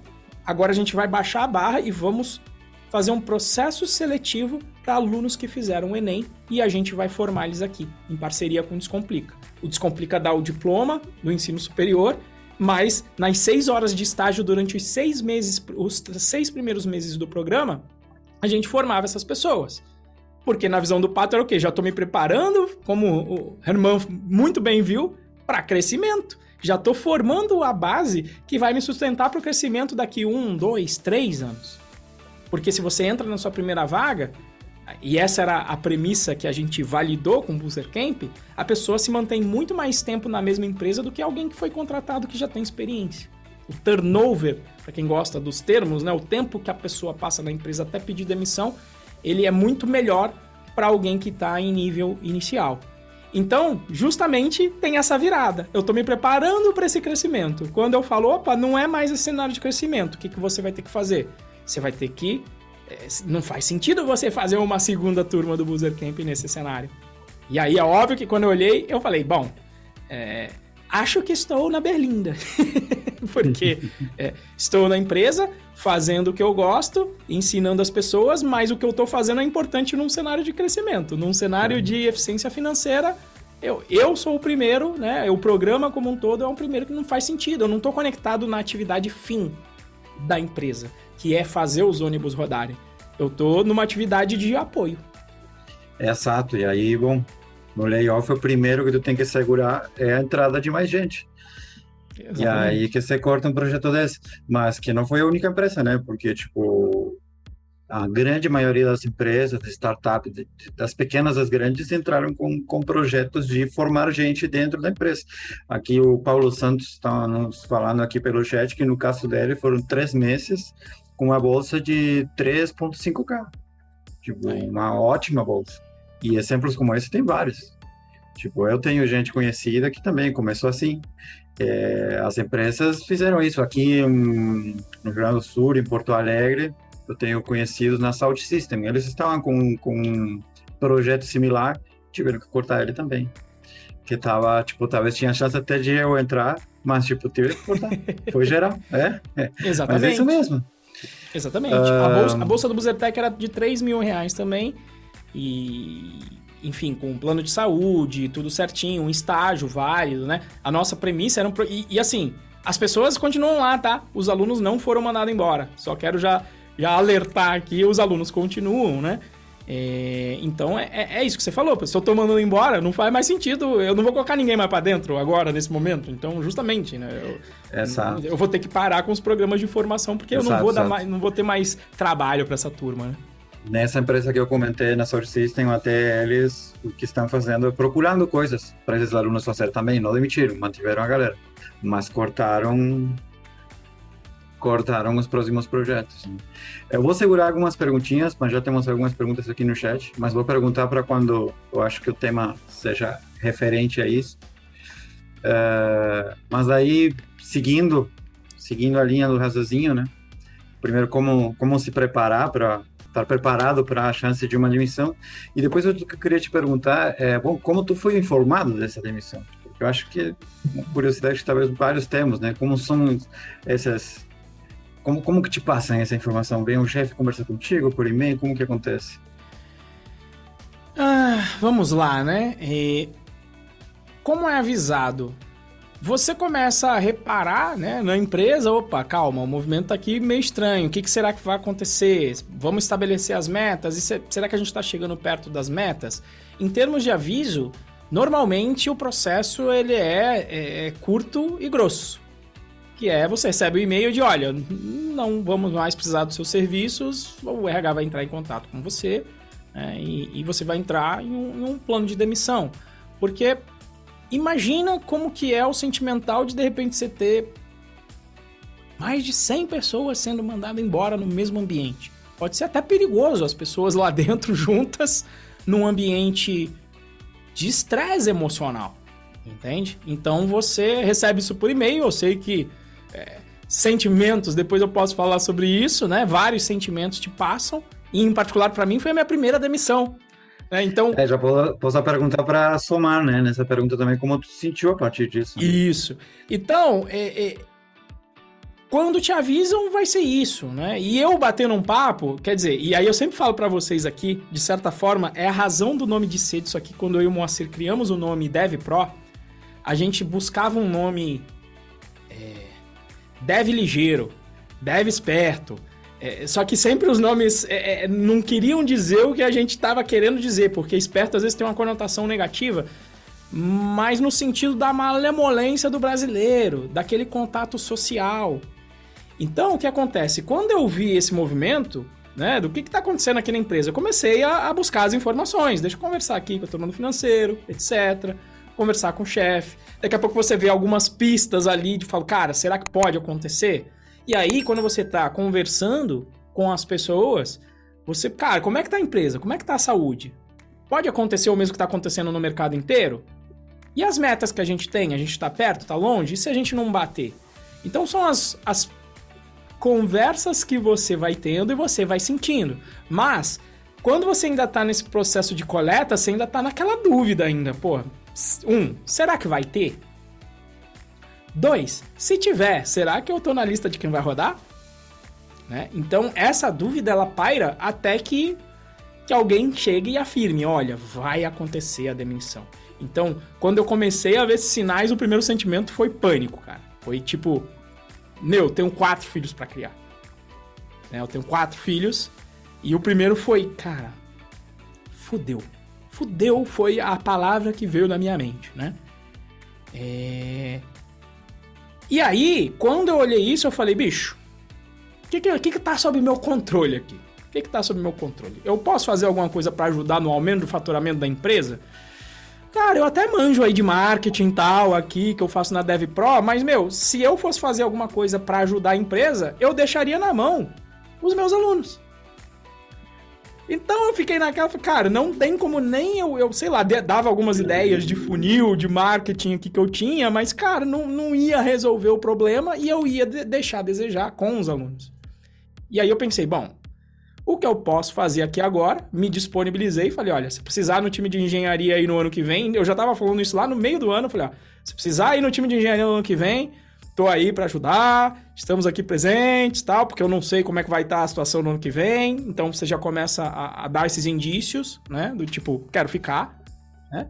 Agora a gente vai baixar a barra e vamos fazer um processo seletivo para alunos que fizeram o Enem e a gente vai formar eles aqui, em parceria com o Descomplica. O Descomplica dá o diploma do ensino superior, mas nas seis horas de estágio durante os seis meses, os seis primeiros meses do programa, a gente formava essas pessoas. Porque na visão do Pato era o quê? Já estou me preparando, como o Herman muito bem viu, para crescimento já estou formando a base que vai me sustentar para o crescimento daqui um, dois, três anos. Porque se você entra na sua primeira vaga, e essa era a premissa que a gente validou com o Booster Camp, a pessoa se mantém muito mais tempo na mesma empresa do que alguém que foi contratado que já tem experiência. o turnover, para quem gosta dos termos, né, o tempo que a pessoa passa na empresa até pedir demissão, ele é muito melhor para alguém que está em nível inicial. Então, justamente tem essa virada. Eu estou me preparando para esse crescimento. Quando eu falo, opa, não é mais esse cenário de crescimento, o que, que você vai ter que fazer? Você vai ter que. É, não faz sentido você fazer uma segunda turma do Boozer Camp nesse cenário. E aí é óbvio que quando eu olhei, eu falei, bom, é, acho que estou na Berlinda. Porque é, estou na empresa, fazendo o que eu gosto, ensinando as pessoas, mas o que eu estou fazendo é importante num cenário de crescimento, num cenário de eficiência financeira. Eu, eu sou o primeiro, né? O programa como um todo é um primeiro que não faz sentido. Eu não estou conectado na atividade fim da empresa, que é fazer os ônibus rodarem. Eu estou numa atividade de apoio. Exato. E aí, bom, no layoff, o primeiro que tu tem que segurar é a entrada de mais gente. Exatamente. E aí que você corta um projeto desse. Mas que não foi a única empresa, né? Porque, tipo, a grande maioria das empresas, startups, das pequenas às grandes, entraram com, com projetos de formar gente dentro da empresa. Aqui o Paulo Santos está nos falando aqui pelo chat que no caso dele foram três meses com uma bolsa de 3.5K. Tipo, uma ótima bolsa. E exemplos como esse tem vários. Tipo, eu tenho gente conhecida que também começou assim. É, as empresas fizeram isso aqui no Rio Grande do Sul, em Porto Alegre. Eu tenho conhecidos na Salt System. Eles estavam com, com um projeto similar, tiveram que cortar ele também. Que tava, tipo, talvez tinha chance até de eu entrar, mas, tipo, tive que cortar. Foi geral. É, é. Exatamente. Mas é isso mesmo. Exatamente. A, bolsa, a bolsa do Buzertec era de 3 mil reais também. E, enfim, com um plano de saúde, tudo certinho, um estágio válido, né? A nossa premissa era um. E, e, assim, as pessoas continuam lá, tá? Os alunos não foram mandados embora. Só quero já, já alertar aqui, os alunos continuam, né? É, então é, é, é, isso que você falou. Se eu tô mandando embora, não faz mais sentido. Eu não vou colocar ninguém mais para dentro agora, nesse momento. Então, justamente, né? Eu, exato. eu vou ter que parar com os programas de formação, porque exato, eu não vou, dar mais, não vou ter mais trabalho para essa turma, né? Nessa empresa que eu comentei, na Source System, até eles o que estão fazendo é procurando coisas para esses alunos fazer também. Não demitiram, mantiveram a galera, mas cortaram cortaram os próximos projetos. Eu vou segurar algumas perguntinhas, mas já temos algumas perguntas aqui no chat, mas vou perguntar para quando eu acho que o tema seja referente a isso. Uh, mas aí, seguindo, seguindo a linha do raciocínio, né? Primeiro, como, como se preparar para estar preparado para a chance de uma demissão. E depois eu queria te perguntar, é, bom, como tu foi informado dessa demissão? Eu acho que uma curiosidade que talvez vários temos, né? Como são essas como, como que te passam essa informação? Vem um chefe conversar contigo por e-mail? Como que acontece? Ah, vamos lá, né? E, como é avisado você começa a reparar né, na empresa, opa, calma, o movimento está aqui meio estranho, o que, que, será que vai acontecer? Vamos estabelecer as metas, e será que a gente está chegando perto das metas? Em termos de aviso, normalmente o processo ele é, é, é curto e grosso. Que é, você recebe o e-mail de, olha, não vamos mais precisar dos seus serviços, o RH vai entrar em contato com você né, e, e, você vai entrar em um, em um plano de demissão. Porque Imagina como que é o sentimental de de repente você ter mais de 100 pessoas sendo mandadas embora no mesmo ambiente. Pode ser até perigoso as pessoas lá dentro juntas num ambiente de estresse emocional, entende? Então você recebe isso por e-mail, eu sei que é, sentimentos, depois eu posso falar sobre isso, né? Vários sentimentos te passam, e em particular para mim foi a minha primeira demissão. É, então... É, já posso perguntar para somar, né? Nessa pergunta também, como tu se sentiu a partir disso. Né? Isso. Então, é, é, quando te avisam, vai ser isso, né? E eu batendo um papo, quer dizer, e aí eu sempre falo para vocês aqui, de certa forma, é a razão do nome de ser disso aqui, quando eu e o Moacir criamos o nome Dev Pro, a gente buscava um nome é, Dev ligeiro, Dev esperto, é, só que sempre os nomes é, é, não queriam dizer o que a gente estava querendo dizer, porque esperto às vezes tem uma conotação negativa, mas no sentido da malemolência do brasileiro, daquele contato social. Então, o que acontece? Quando eu vi esse movimento, né, do que está acontecendo aqui na empresa, eu comecei a, a, buscar as informações. Deixa eu conversar aqui com o turma do financeiro, etc. conversar com o chefe. Daqui a pouco você vê algumas pistas ali de falar, cara, será que pode acontecer? E aí, quando você tá conversando com as pessoas, você, cara, como é que tá a empresa? Como é que tá a saúde? Pode acontecer o mesmo que tá acontecendo no mercado inteiro? E as metas que a gente tem? A gente tá perto, tá longe? E se a gente não bater? Então são as, as conversas que você vai tendo e você vai sentindo. Mas, quando você ainda tá nesse processo de coleta, você ainda tá naquela dúvida ainda, pô. Um, será que vai ter? Dois, se tiver, será que eu tô na lista de quem vai rodar? Né? Então, essa dúvida ela paira até que, que alguém chegue e afirme: olha, vai acontecer a demissão. Então, quando eu comecei a ver esses sinais, o primeiro sentimento foi pânico, cara. Foi tipo, meu, eu tenho quatro filhos para criar. Né? Eu tenho quatro filhos. E o primeiro foi, cara, fudeu. Fudeu foi a palavra que veio na minha mente, né? É... E aí, quando eu olhei isso, eu falei, bicho, o que, que, que tá sob meu controle aqui? O que, que tá sob meu controle? Eu posso fazer alguma coisa para ajudar no aumento do faturamento da empresa? Cara, eu até manjo aí de marketing tal aqui que eu faço na Dev Pro, mas meu, se eu fosse fazer alguma coisa para ajudar a empresa, eu deixaria na mão os meus alunos. Então eu fiquei naquela, cara, não tem como nem eu, eu sei lá, dava algumas ideias de funil, de marketing aqui que eu tinha, mas, cara, não, não ia resolver o problema e eu ia de deixar a desejar com os alunos. E aí eu pensei, bom, o que eu posso fazer aqui agora? Me disponibilizei e falei: olha, se precisar no time de engenharia aí no ano que vem, eu já estava falando isso lá no meio do ano. Falei: ó, se precisar ir no time de engenharia no ano que vem, tô aí para ajudar, estamos aqui presentes, tal, porque eu não sei como é que vai estar tá a situação no ano que vem. Então você já começa a, a dar esses indícios, né? Do tipo, quero ficar, né?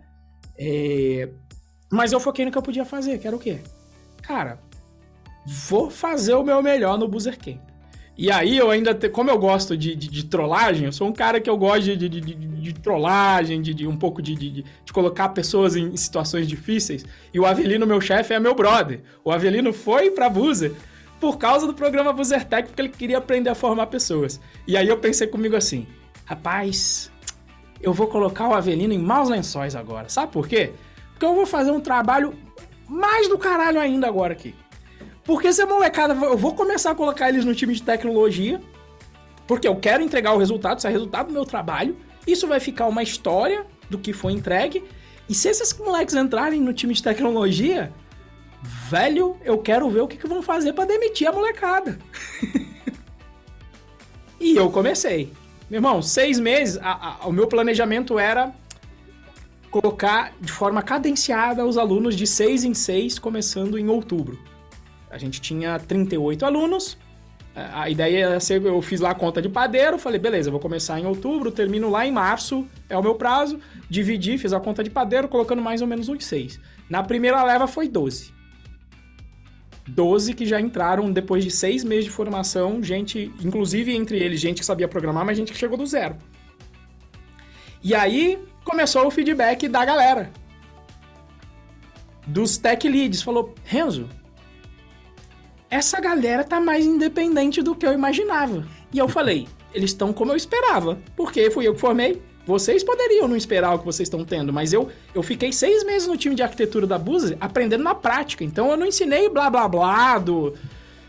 É... Mas eu foquei no que eu podia fazer, que era o quê? Cara, vou fazer o meu melhor no Boozer Camp. E aí eu ainda, te, como eu gosto de, de, de, trollagem, eu sou um cara que eu gosto de, de, de, trollagem, de, um pouco de, colocar pessoas em, situações difíceis. E o Avelino, meu chefe, é meu brother. O Avelino foi pra Buzer por causa do programa Buzer Tech, porque ele queria aprender a formar pessoas. E aí eu pensei comigo assim, rapaz, eu vou colocar o Avelino em maus lençóis agora. Sabe por quê? Porque eu vou fazer um trabalho mais do caralho ainda agora aqui. Porque se a molecada, eu vou começar a colocar eles no time de tecnologia, porque eu quero entregar o resultado, isso é resultado do meu trabalho. Isso vai ficar uma história do que foi entregue. E se esses moleques entrarem no time de tecnologia, velho, eu quero ver o que, que vão fazer para demitir a molecada. e eu comecei. Meu irmão, seis meses, a, a, o meu planejamento era colocar de forma cadenciada os alunos de seis em seis, começando em outubro. A gente tinha 38 alunos. A ideia era ser, eu fiz lá a conta de padeiro, falei, beleza, vou começar em outubro, termino lá em março, é o meu prazo. Dividi, fiz a conta de padeiro, colocando mais ou menos uns 6. Na primeira leva foi 12. 12 que já entraram depois de seis meses de formação, gente, inclusive entre eles, gente que sabia programar, mas gente que chegou do zero. E aí começou o feedback da galera. Dos tech leads. Falou, Renzo, essa galera tá mais independente do que eu imaginava. E eu falei, eles estão como eu esperava, porque fui eu que formei. Vocês poderiam não esperar o que vocês estão tendo, mas eu, eu fiquei seis meses no time de arquitetura da Buzi aprendendo na prática. Então eu não ensinei blá blá blá do,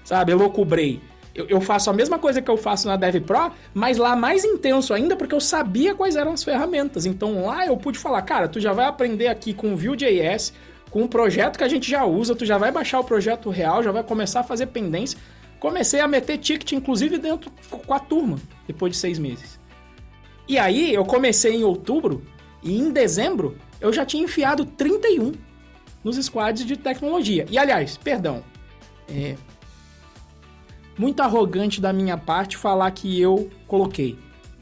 sabe, loucubrei. Eu, eu faço a mesma coisa que eu faço na Dev Pro, mas lá mais intenso ainda, porque eu sabia quais eram as ferramentas. Então lá eu pude falar, cara, tu já vai aprender aqui com Vue.js, com um projeto que a gente já usa, tu já vai baixar o projeto real, já vai começar a fazer pendência. Comecei a meter ticket, inclusive, dentro com a turma, depois de seis meses. E aí, eu comecei em outubro, e em dezembro, eu já tinha enfiado 31 nos squads de tecnologia. E, aliás, perdão, é muito arrogante da minha parte falar que eu coloquei.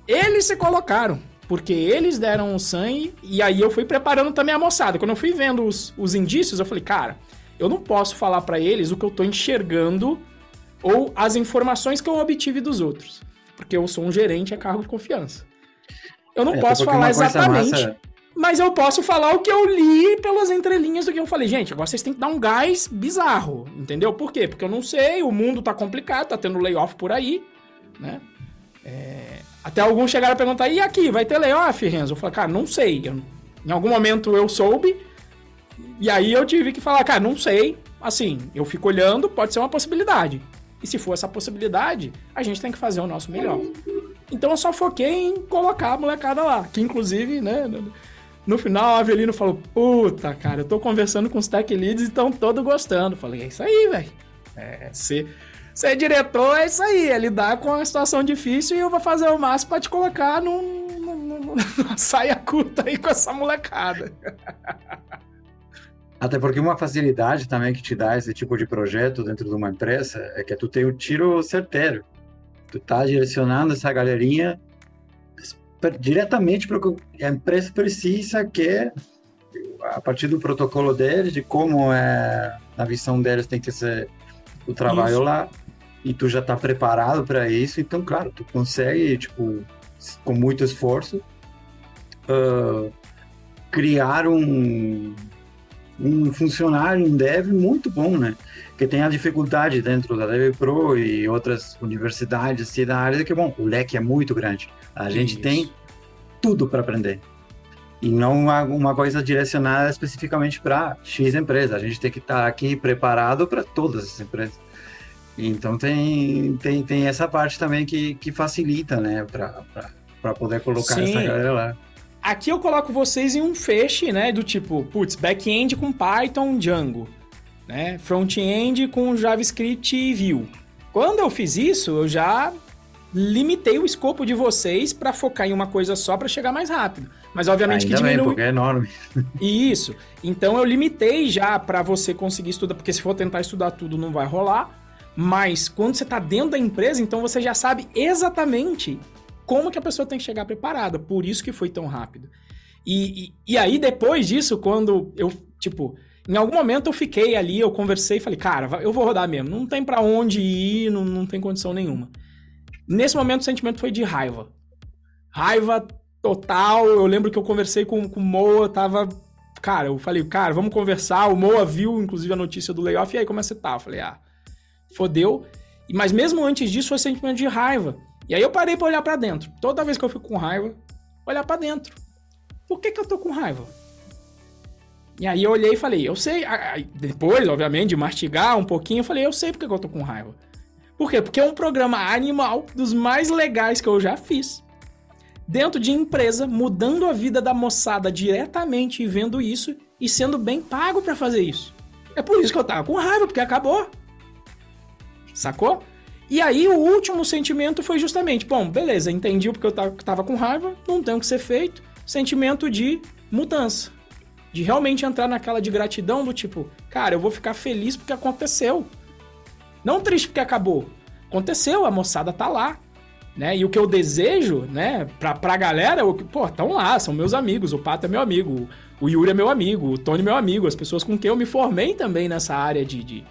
Eles se colocaram. Porque eles deram o sangue e aí eu fui preparando também a moçada. Quando eu fui vendo os, os indícios, eu falei, cara, eu não posso falar para eles o que eu tô enxergando ou as informações que eu obtive dos outros. Porque eu sou um gerente a cargo de confiança. Eu não é, posso falar exatamente, massa... mas eu posso falar o que eu li pelas entrelinhas do que eu falei. Gente, agora vocês têm que dar um gás bizarro, entendeu? Por quê? Porque eu não sei, o mundo tá complicado, tá tendo layoff por aí, né? É... Até alguns chegaram a perguntar, e aqui, vai ter layoff, Renzo? Eu falei, cara, não sei. Eu, em algum momento eu soube, e aí eu tive que falar, cara, não sei. Assim, eu fico olhando, pode ser uma possibilidade. E se for essa possibilidade, a gente tem que fazer o nosso melhor. Então eu só foquei em colocar a molecada lá. Que inclusive, né, no, final o Avelino falou: Puta, cara, eu tô conversando com os tech leads e estão todos gostando. Falei: É isso aí, velho. É, ser, ser diretor é isso aí, é lidar com uma situação difícil e eu vou fazer o máximo pra te colocar num, num, numa saia curta aí com essa molecada. Até porque uma facilidade também que te dá esse tipo de projeto dentro de uma empresa é que tu tem o tiro certeiro. Tu tá direcionando essa galerinha diretamente para o que a empresa precisa, que é a partir do protocolo deles, de como é a visão deles tem que ser o trabalho isso. lá, e tu já está preparado para isso, então, claro, tu consegue, tipo, com muito esforço, uh, criar um, um funcionário, um dev muito bom, né? Que tem a dificuldade dentro da Dev Pro e outras universidades assim, da área, que, bom, o leque é muito grande. A gente Isso. tem tudo para aprender. E não uma, uma coisa direcionada especificamente para X empresa. A gente tem que estar tá aqui preparado para todas as empresas. Então tem, tem, tem essa parte também que, que facilita, né, para poder colocar Sim. essa galera lá. Aqui eu coloco vocês em um feixe, né? Do tipo, putz, back-end com Python, Django. Né? Front-end com JavaScript e Vue. Quando eu fiz isso, eu já limitei o escopo de vocês para focar em uma coisa só para chegar mais rápido. Mas obviamente Ainda que diminui. Bem, porque é enorme. Isso. Então eu limitei já para você conseguir estudar, porque se for tentar estudar tudo não vai rolar. Mas quando você está dentro da empresa, então você já sabe exatamente como que a pessoa tem que chegar preparada. Por isso que foi tão rápido. E, e, e, aí, depois disso, quando eu, tipo, em algum momento eu fiquei ali, eu conversei e falei, cara, eu vou rodar mesmo. Não tem para onde ir, não, não tem condição nenhuma. Nesse momento, o sentimento foi de raiva. Raiva total. Eu lembro que eu conversei com, com o Moa, tava. Cara, eu falei, cara, vamos conversar. O Moa viu, inclusive, a notícia do layoff, e aí, como é que você tá? Eu falei, ah, fodeu. Mas mesmo antes disso, foi sentimento de raiva. E aí eu parei para olhar para dentro. Toda vez que eu fico com raiva, olhar para dentro. Por que, que eu tô com raiva? E aí eu olhei e falei, eu sei. Depois, obviamente, de mastigar um pouquinho, eu falei, eu sei porque que eu tô com raiva. Por quê? Porque é um programa animal dos mais legais que eu já fiz. Dentro de empresa, mudando a vida da moçada diretamente e vendo isso e sendo bem pago para fazer isso. É por isso que eu tava com raiva, porque acabou. Sacou? E aí o último sentimento foi justamente, bom, beleza, entendi porque eu tava com raiva, não tem o que ser feito. Sentimento de mudança. De realmente entrar naquela de gratidão do tipo, cara, eu vou ficar feliz porque aconteceu. Não triste porque acabou. Aconteceu, a moçada tá lá. Né? E o que eu desejo, né, pra, pra galera, eu, pô, estão lá, são meus amigos, o Pato é meu amigo, o Yuri é meu amigo, o Tony é meu amigo, as pessoas com quem eu me formei também nessa área de, de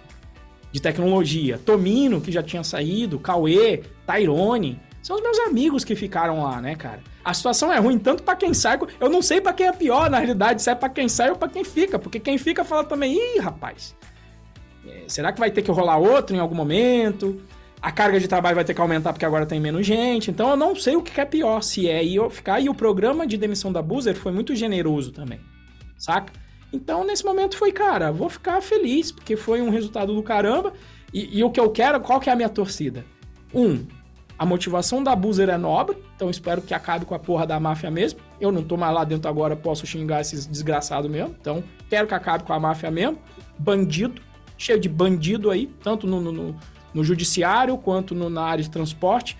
de tecnologia. Tomino, que já tinha saído, Cauê, Tyrone. São os meus amigos que ficaram lá, né, cara? A situação é ruim tanto para quem sai, eu não sei para quem é pior, na realidade, se é para quem sai ou para quem fica, porque quem fica fala também, ih, rapaz, é, será que vai ter que rolar outro em algum momento? A carga de trabalho vai ter que aumentar porque agora tem menos gente. Então eu não sei o que é pior, se é eu ficar. E o programa de demissão da Boozer foi muito generoso também, saca? Então, nesse momento foi, cara, vou ficar feliz, porque foi um resultado do caramba. E, e, o que eu quero, qual que é a minha torcida? Um, a motivação da Boozer é nobre, então espero que acabe com a porra da máfia mesmo. Eu não tô mais lá dentro agora, posso xingar esses desgraçados mesmo. Então, quero que acabe com a máfia mesmo. Bandido, cheio de bandido aí, tanto no, no, no judiciário quanto no, na área de transporte.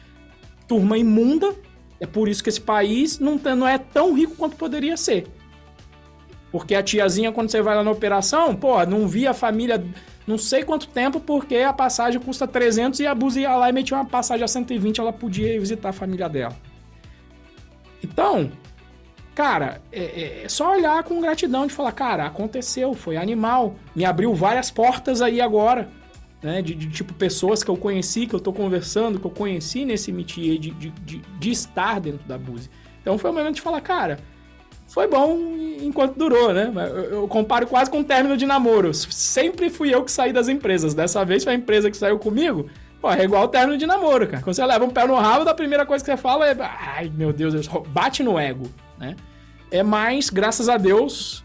Turma imunda. É por isso que esse país não, não é tão rico quanto poderia ser. Porque a tiazinha, quando você vai lá na operação, pô, não via a família não sei quanto tempo, porque a passagem custa 300 e a Buzi ia lá e metia uma passagem a 120, ela podia ir visitar a família dela. Então, cara, é, é só olhar com gratidão de falar, cara, aconteceu, foi animal, me abriu várias portas aí agora, né, de, de tipo pessoas que eu conheci, que eu tô conversando, que eu conheci nesse métier de, de, de, de estar dentro da Buzi. Então foi o momento de falar, cara, foi bom enquanto durou, né? Eu comparo quase com o término de namoro. Sempre fui eu que saí das empresas. Dessa vez foi a empresa que saiu comigo. Pô, é igual o término de namoro, cara. Quando você leva um pé no rabo, a primeira coisa que você fala é. Ai, meu Deus, bate no ego, né? É mais, graças a Deus,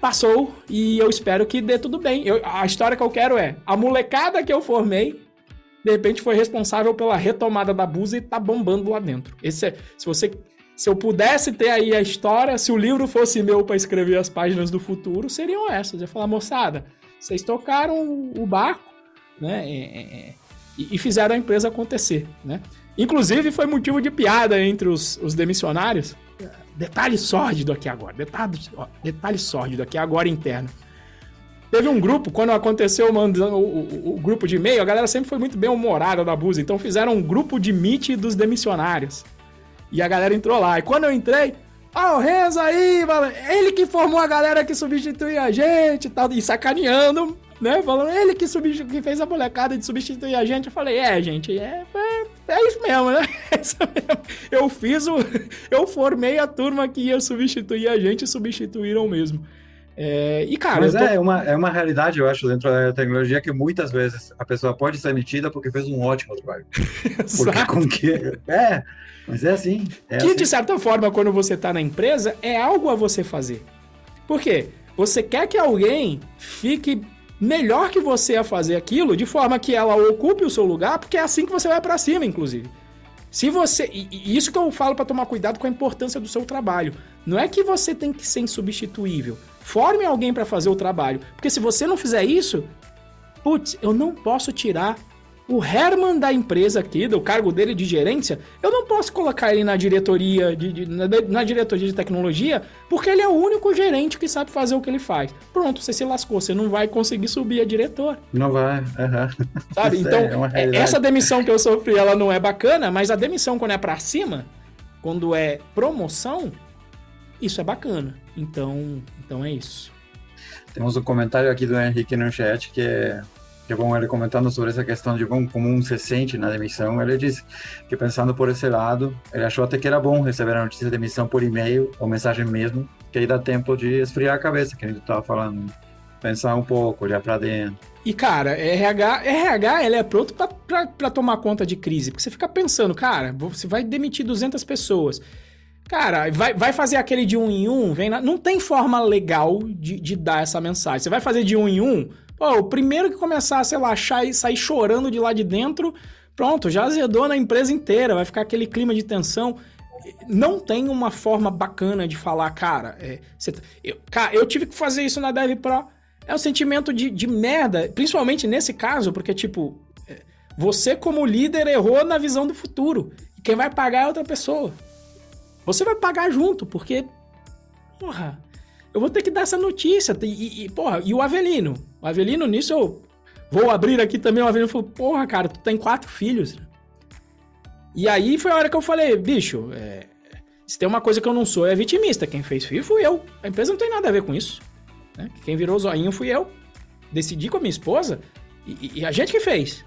passou e eu espero que dê tudo bem. Eu, a história que eu quero é: a molecada que eu formei, de repente foi responsável pela retomada da Busa e tá bombando lá dentro. Esse é, se você se eu pudesse ter aí a história, se o livro fosse meu para escrever as páginas do futuro, seriam essas. Eu ia falar, moçada, vocês tocaram o barco, né? É, é, é e, fizeram a empresa acontecer, né? Inclusive foi motivo de piada entre os, os demissionários. Detalhe sórdido aqui agora, detalhe, detalhe sórdido aqui agora interno. Teve um grupo, quando aconteceu o, o, o, grupo de e-mail, a galera sempre foi muito bem humorada da Busa, então fizeram um grupo de meet dos demissionários. E a galera entrou lá. E quando eu entrei, ah, o Renzo aí, ele que formou a galera que substitui a gente e tal, e sacaneando né? Falando, ele que, substitu... que fez a molecada de substituir a gente. Eu falei, é, gente, é, é, é isso mesmo, né? É isso mesmo. Eu fiz o. Eu formei a turma que ia substituir a gente e substituíram mesmo. É, e, cara. Mas tô... é, uma, é uma realidade, eu acho, dentro da tecnologia que muitas vezes a pessoa pode ser metida porque fez um ótimo trabalho. porque com que. É, mas é assim. É que, assim. de certa forma, quando você está na empresa, é algo a você fazer. Por quê? Você quer que alguém fique melhor que você a fazer aquilo, de forma que ela ocupe o seu lugar, porque é assim que você vai para cima, inclusive. Se você. E isso que eu falo para tomar cuidado com a importância do seu trabalho. Não é que você tem que ser insubstituível. Forme alguém para fazer o trabalho. Porque se você não fizer isso, putz, eu não posso tirar o Herman da empresa aqui, do cargo dele de gerência, eu não posso colocar ele na diretoria de, de na, na, diretoria de tecnologia, porque ele é o único gerente que sabe fazer o que ele faz. Pronto, você se lascou, você não vai conseguir subir a diretor. Não vai, uhum. Sabe? Então, é, é essa demissão que eu sofri, ela não é bacana, mas a demissão quando é para cima, quando é promoção, isso é bacana. Então, então é isso. Temos um comentário aqui do Henrique no chat que é bom ele comentando sobre essa questão de como um se sente na demissão, ele disse que pensando por esse lado, ele achou até que era bom receber a notícia de demissão por e-mail ou mensagem mesmo, que aí dá tempo de esfriar a cabeça, que a gente estava falando, pensar um pouco, olhar para dentro. E cara, RH, RH ele é pronto para tomar conta de crise, porque você fica pensando, cara, você vai demitir 200 pessoas. Cara, vai, vai fazer aquele de um em um, vem na... não tem forma legal de, de dar essa mensagem. Você vai fazer de um em um, O primeiro que começar sei lá, e sair chorando de lá de dentro, pronto, já azedou na empresa inteira, vai ficar aquele clima de tensão. Não tem uma forma bacana de falar, cara, é, tá, eu, cara, eu tive que fazer isso na Dev Pro. É um sentimento de, de merda, principalmente nesse caso, porque, tipo, é, você como líder errou na visão do futuro. E quem vai pagar é outra pessoa. Você vai pagar junto, porque. Porra, eu vou ter que dar essa notícia. E, e, porra, e o Avelino? O Avelino, nisso eu vou abrir aqui também. O Avelino falou: Porra, cara, tu tem quatro filhos. E aí foi a hora que eu falei: Bicho, é, se tem uma coisa que eu não sou, é vitimista. Quem fez filho fui eu. A empresa não tem nada a ver com isso. Né? Quem virou zoinho fui eu. Decidi com a minha esposa e, e, a gente que fez.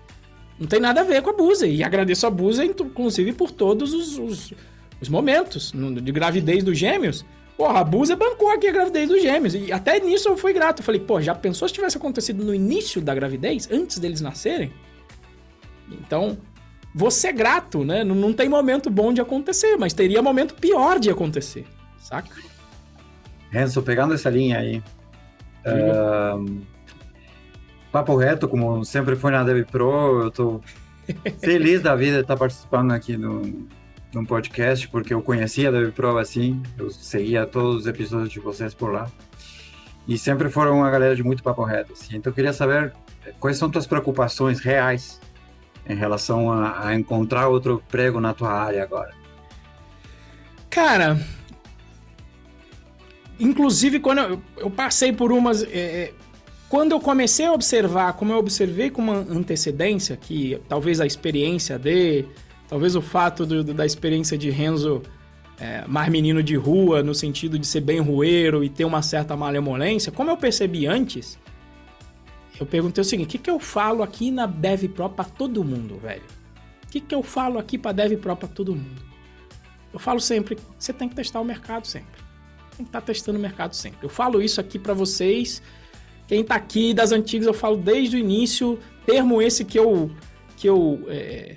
Não tem nada a ver com a Busa. E agradeço a Busa, inclusive, por todos os, os, os momentos de gravidez dos gêmeos Porra, a Busa bancou aqui a gravidez dos gêmeos. E até nisso eu fui grato. Eu falei, pô, já pensou se tivesse acontecido no início da gravidez, antes deles nascerem? Então, você é grato, né? Não, não tem momento bom de acontecer, mas teria momento pior de acontecer, saca? Renzo, pegando essa linha aí. Uh, papo reto, como sempre foi na Dev Pro, eu tô feliz da vida de estar participando aqui no, num podcast, porque eu conhecia da Pro assim, eu seguia todos os episódios de vocês por lá. E sempre foram uma galera de muito papo reto, assim. Então eu queria saber eh, quais são tuas preocupações reais em relação a, a encontrar outro emprego na tua área agora. Cara, inclusive quando eu, eu passei por umas. É, quando eu comecei a observar, como eu observei com uma antecedência, que talvez a experiência de Talvez o fato do, da experiência de Renzo é, mais menino de rua, no sentido de ser bem rueiro e ter uma certa malemolência, como eu percebi antes, eu perguntei o seguinte: o que, que eu falo aqui na Dev Pro pra todo mundo, velho? O que, que eu falo aqui pra Dev Pro pra todo mundo? Eu falo sempre: você tem que testar o mercado sempre. Tem que estar tá testando o mercado sempre. Eu falo isso aqui para vocês. Quem tá aqui das antigas, eu falo desde o início, termo esse que eu. que eu é,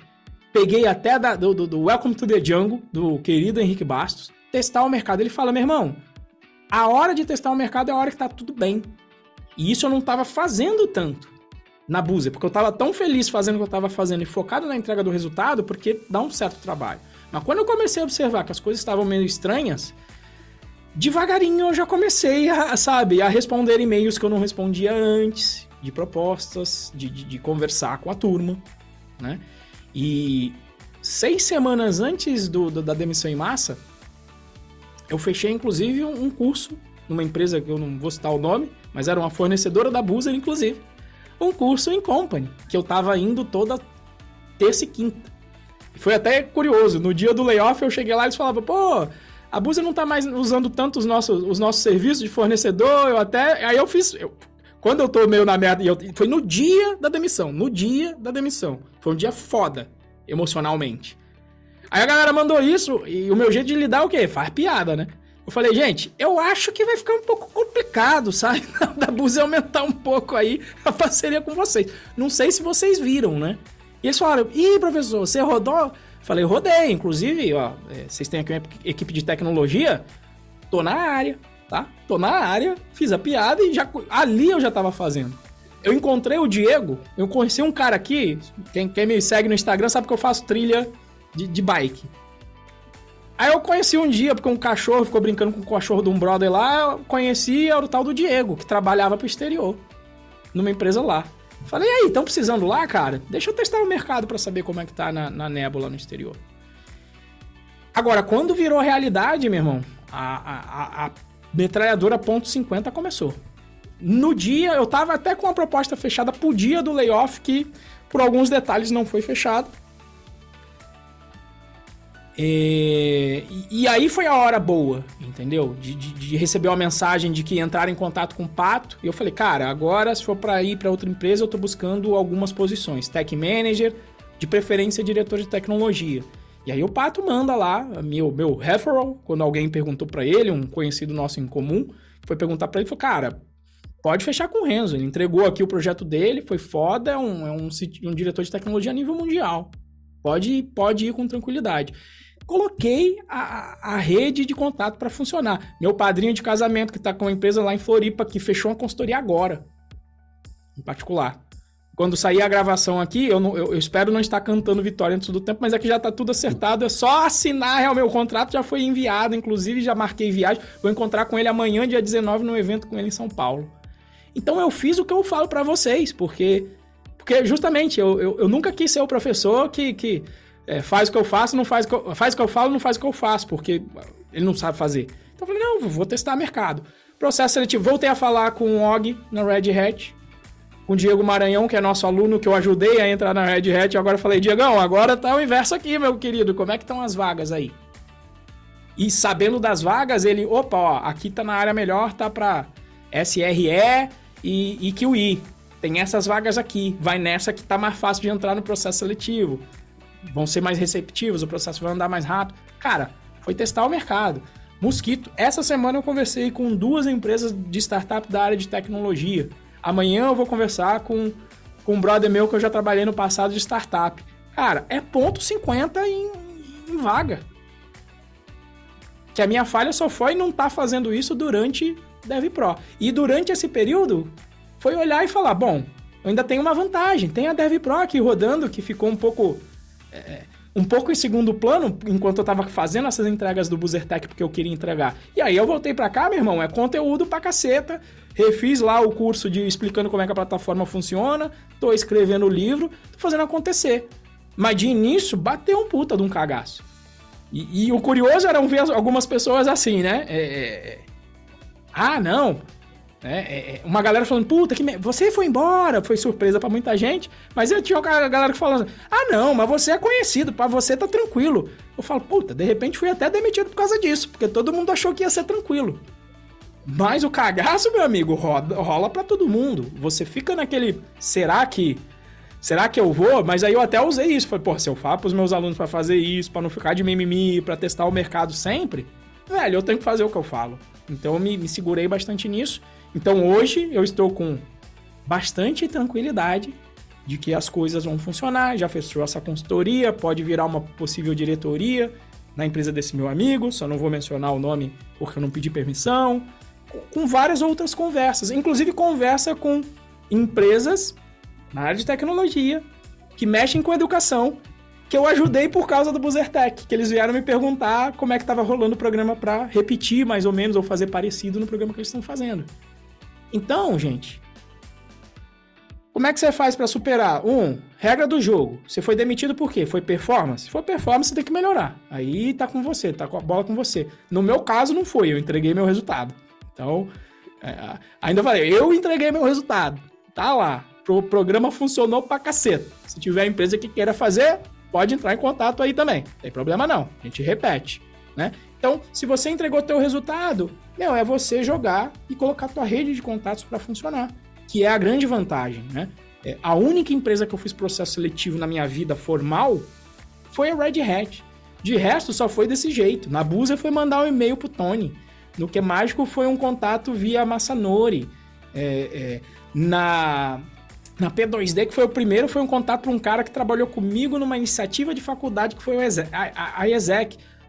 Peguei até da, do, do, Welcome to the Jungle, do querido Henrique Bastos, testar o mercado. Ele fala, meu irmão, a hora de testar o mercado é a hora que tá tudo bem. E isso eu não tava fazendo tanto na Buzer, porque eu tava tão feliz fazendo o que eu tava fazendo e focado na entrega do resultado, porque dá um certo trabalho. Mas quando eu comecei a observar que as coisas estavam meio estranhas, devagarinho eu já comecei a, sabe, a responder e-mails que eu não respondia antes, de propostas, de, de, de conversar com a turma, né? E seis semanas antes do, do, da demissão em massa, eu fechei inclusive um, curso numa empresa que eu não vou citar o nome, mas era uma fornecedora da Buzer, inclusive. Um curso em company, que eu tava indo toda terça e quinta. Foi até curioso. No dia do layoff, eu cheguei lá e eles falavam, pô, a Buzer não tá mais usando tanto os nossos, os nossos serviços de fornecedor, eu até. Aí eu fiz. Eu, quando eu tô meio na merda. Eu, foi no dia da demissão. No dia da demissão. Foi um dia foda, emocionalmente. Aí a galera mandou isso, e o meu jeito de lidar é o quê? Faz piada, né? Eu falei, gente, eu acho que vai ficar um pouco complicado, sabe? da Buzer aumentar um pouco aí a parceria com vocês. Não sei se vocês viram, né? E eles falaram, ih, professor, você rodou? Falei, rodei, inclusive, ó, é, vocês têm aqui uma equipe de tecnologia, tô na área, tá? Tô na área, fiz a piada e já ali eu já tava fazendo. Eu encontrei o Diego, eu conheci um cara aqui, quem, quem me segue no Instagram sabe que eu faço trilha de, de bike. Aí eu conheci um dia, porque um cachorro ficou brincando com o cachorro de um brother lá, eu conheci era o tal do Diego, que trabalhava pro exterior, numa empresa lá. Falei, e aí, estão precisando lá, cara? Deixa eu testar o mercado para saber como é que tá na, na nébula no exterior. Agora, quando virou realidade, meu irmão, a, a, a metralhadora ponto .50 começou. No dia, eu tava até com a proposta fechada pro dia do layoff, que por alguns detalhes não foi fechado. E, e, aí foi a hora boa, entendeu? De, de, de, receber uma mensagem de que entraram em contato com o Pato. E eu falei, cara, agora se for para ir para outra empresa, eu tô buscando algumas posições. Tech Manager, de preferência diretor de tecnologia. E aí o Pato manda lá, meu, meu referral, quando alguém perguntou para ele, um conhecido nosso em comum, foi perguntar para ele, falou, cara, pode fechar com o Renzo. Ele entregou aqui o projeto dele, foi foda, é um, é um, um diretor de tecnologia a nível mundial. Pode, pode ir com tranquilidade coloquei a, a rede de contato para funcionar. Meu padrinho de casamento, que está com uma empresa lá em Floripa, que fechou uma consultoria agora, em particular. Quando sair a gravação aqui, eu, não, eu, eu, espero não estar cantando vitória antes do tempo, mas aqui já está tudo acertado. É só assinar, o meu contrato já foi enviado, inclusive já marquei viagem. Vou encontrar com ele amanhã, dia 19, no evento com ele em São Paulo. Então eu fiz o que eu falo para vocês, porque, porque justamente eu, eu, eu, nunca quis ser o professor que, que é, faz o que eu faço, não faz o que eu, faz o que eu falo, não faz o que eu faço, porque ele não sabe fazer. Então eu falei, não, vou testar mercado. Processo seletivo, voltei a falar com o Og na Red Hat, com o Diego Maranhão, que é nosso aluno, que eu ajudei a entrar na Red Hat. Agora falei, Diegão, agora tá o inverso aqui, meu querido, como é que estão as vagas aí? E sabendo das vagas, ele, opa, ó, aqui tá na área melhor, tá pra SRE e, e QI. Tem essas vagas aqui, vai nessa que tá mais fácil de entrar no processo seletivo vão ser mais receptivos, o processo vai andar mais rápido. Cara, foi testar o mercado. Mosquito. Essa semana eu conversei com duas empresas de startup da área de tecnologia. Amanhã eu vou conversar com, com um brother meu que eu já trabalhei no passado de startup. Cara, é ponto 50 em, em vaga. Que a minha falha só foi não estar tá fazendo isso durante DevPro. E durante esse período, foi olhar e falar, bom, eu ainda tenho uma vantagem. Tem a DevPro aqui rodando, que ficou um pouco é, um pouco em segundo plano, enquanto eu tava fazendo essas entregas do BuzzerTech porque eu queria entregar. E aí eu voltei para cá, meu irmão, é conteúdo pra caceta. Refiz lá o curso de explicando como é que a plataforma funciona, tô escrevendo o livro, tô fazendo acontecer. Mas de início, bateu um puta de um cagaço. E, e o curioso era ver algumas pessoas assim, né? É, é, é ah, não, é, é, é, uma galera falando, puta, que me... você foi embora, foi surpresa para muita gente, mas eu tinha uma galera falando, ah não, mas você é conhecido, para você tá tranquilo. Eu falo, puta, de repente fui até demitido por causa disso, porque todo mundo achou que ia ser tranquilo. Mas o cagaço, meu amigo, rola, rola para todo mundo. Você fica naquele, será que será que eu vou? Mas aí eu até usei isso. Falei, pô, se eu falo pros meus alunos para fazer isso, para não ficar de mimimi, para testar o mercado sempre, velho, eu tenho que fazer o que eu falo. Então eu me, me segurei bastante nisso. Então hoje eu estou com bastante tranquilidade de que as coisas vão funcionar, já fechou essa consultoria, pode virar uma possível diretoria na empresa desse meu amigo, só não vou mencionar o nome porque eu não pedi permissão, com várias outras conversas, inclusive conversa com empresas na área de tecnologia que mexem com educação, que eu ajudei por causa do Buzzertech, que eles vieram me perguntar como é que estava rolando o programa para repetir mais ou menos ou fazer parecido no programa que eles estão fazendo. Então, gente, como é que você faz para superar? Um, regra do jogo. Você foi demitido por quê? Foi performance? Se for performance, você tem que melhorar. Aí tá com você, tá com a bola com você. No meu caso, não foi. Eu entreguei meu resultado. Então, é, ainda falei, eu entreguei meu resultado. Tá lá. O programa funcionou pra caceta. Se tiver empresa que queira fazer, pode entrar em contato aí também. Não tem problema não. A gente repete, né? Então, se você entregou teu resultado, meu, é você jogar e colocar tua rede de contatos para funcionar que é a grande vantagem, né? É, a única empresa que eu fiz processo seletivo na minha vida formal foi a Red Hat. De resto, só foi desse jeito. Na Busa foi mandar um e-mail pro Tony. No que mágico foi um contato via Massanori. É, é, na, na P2D, que foi o primeiro, foi um contato para um cara que trabalhou comigo numa iniciativa de faculdade que foi a, a, a.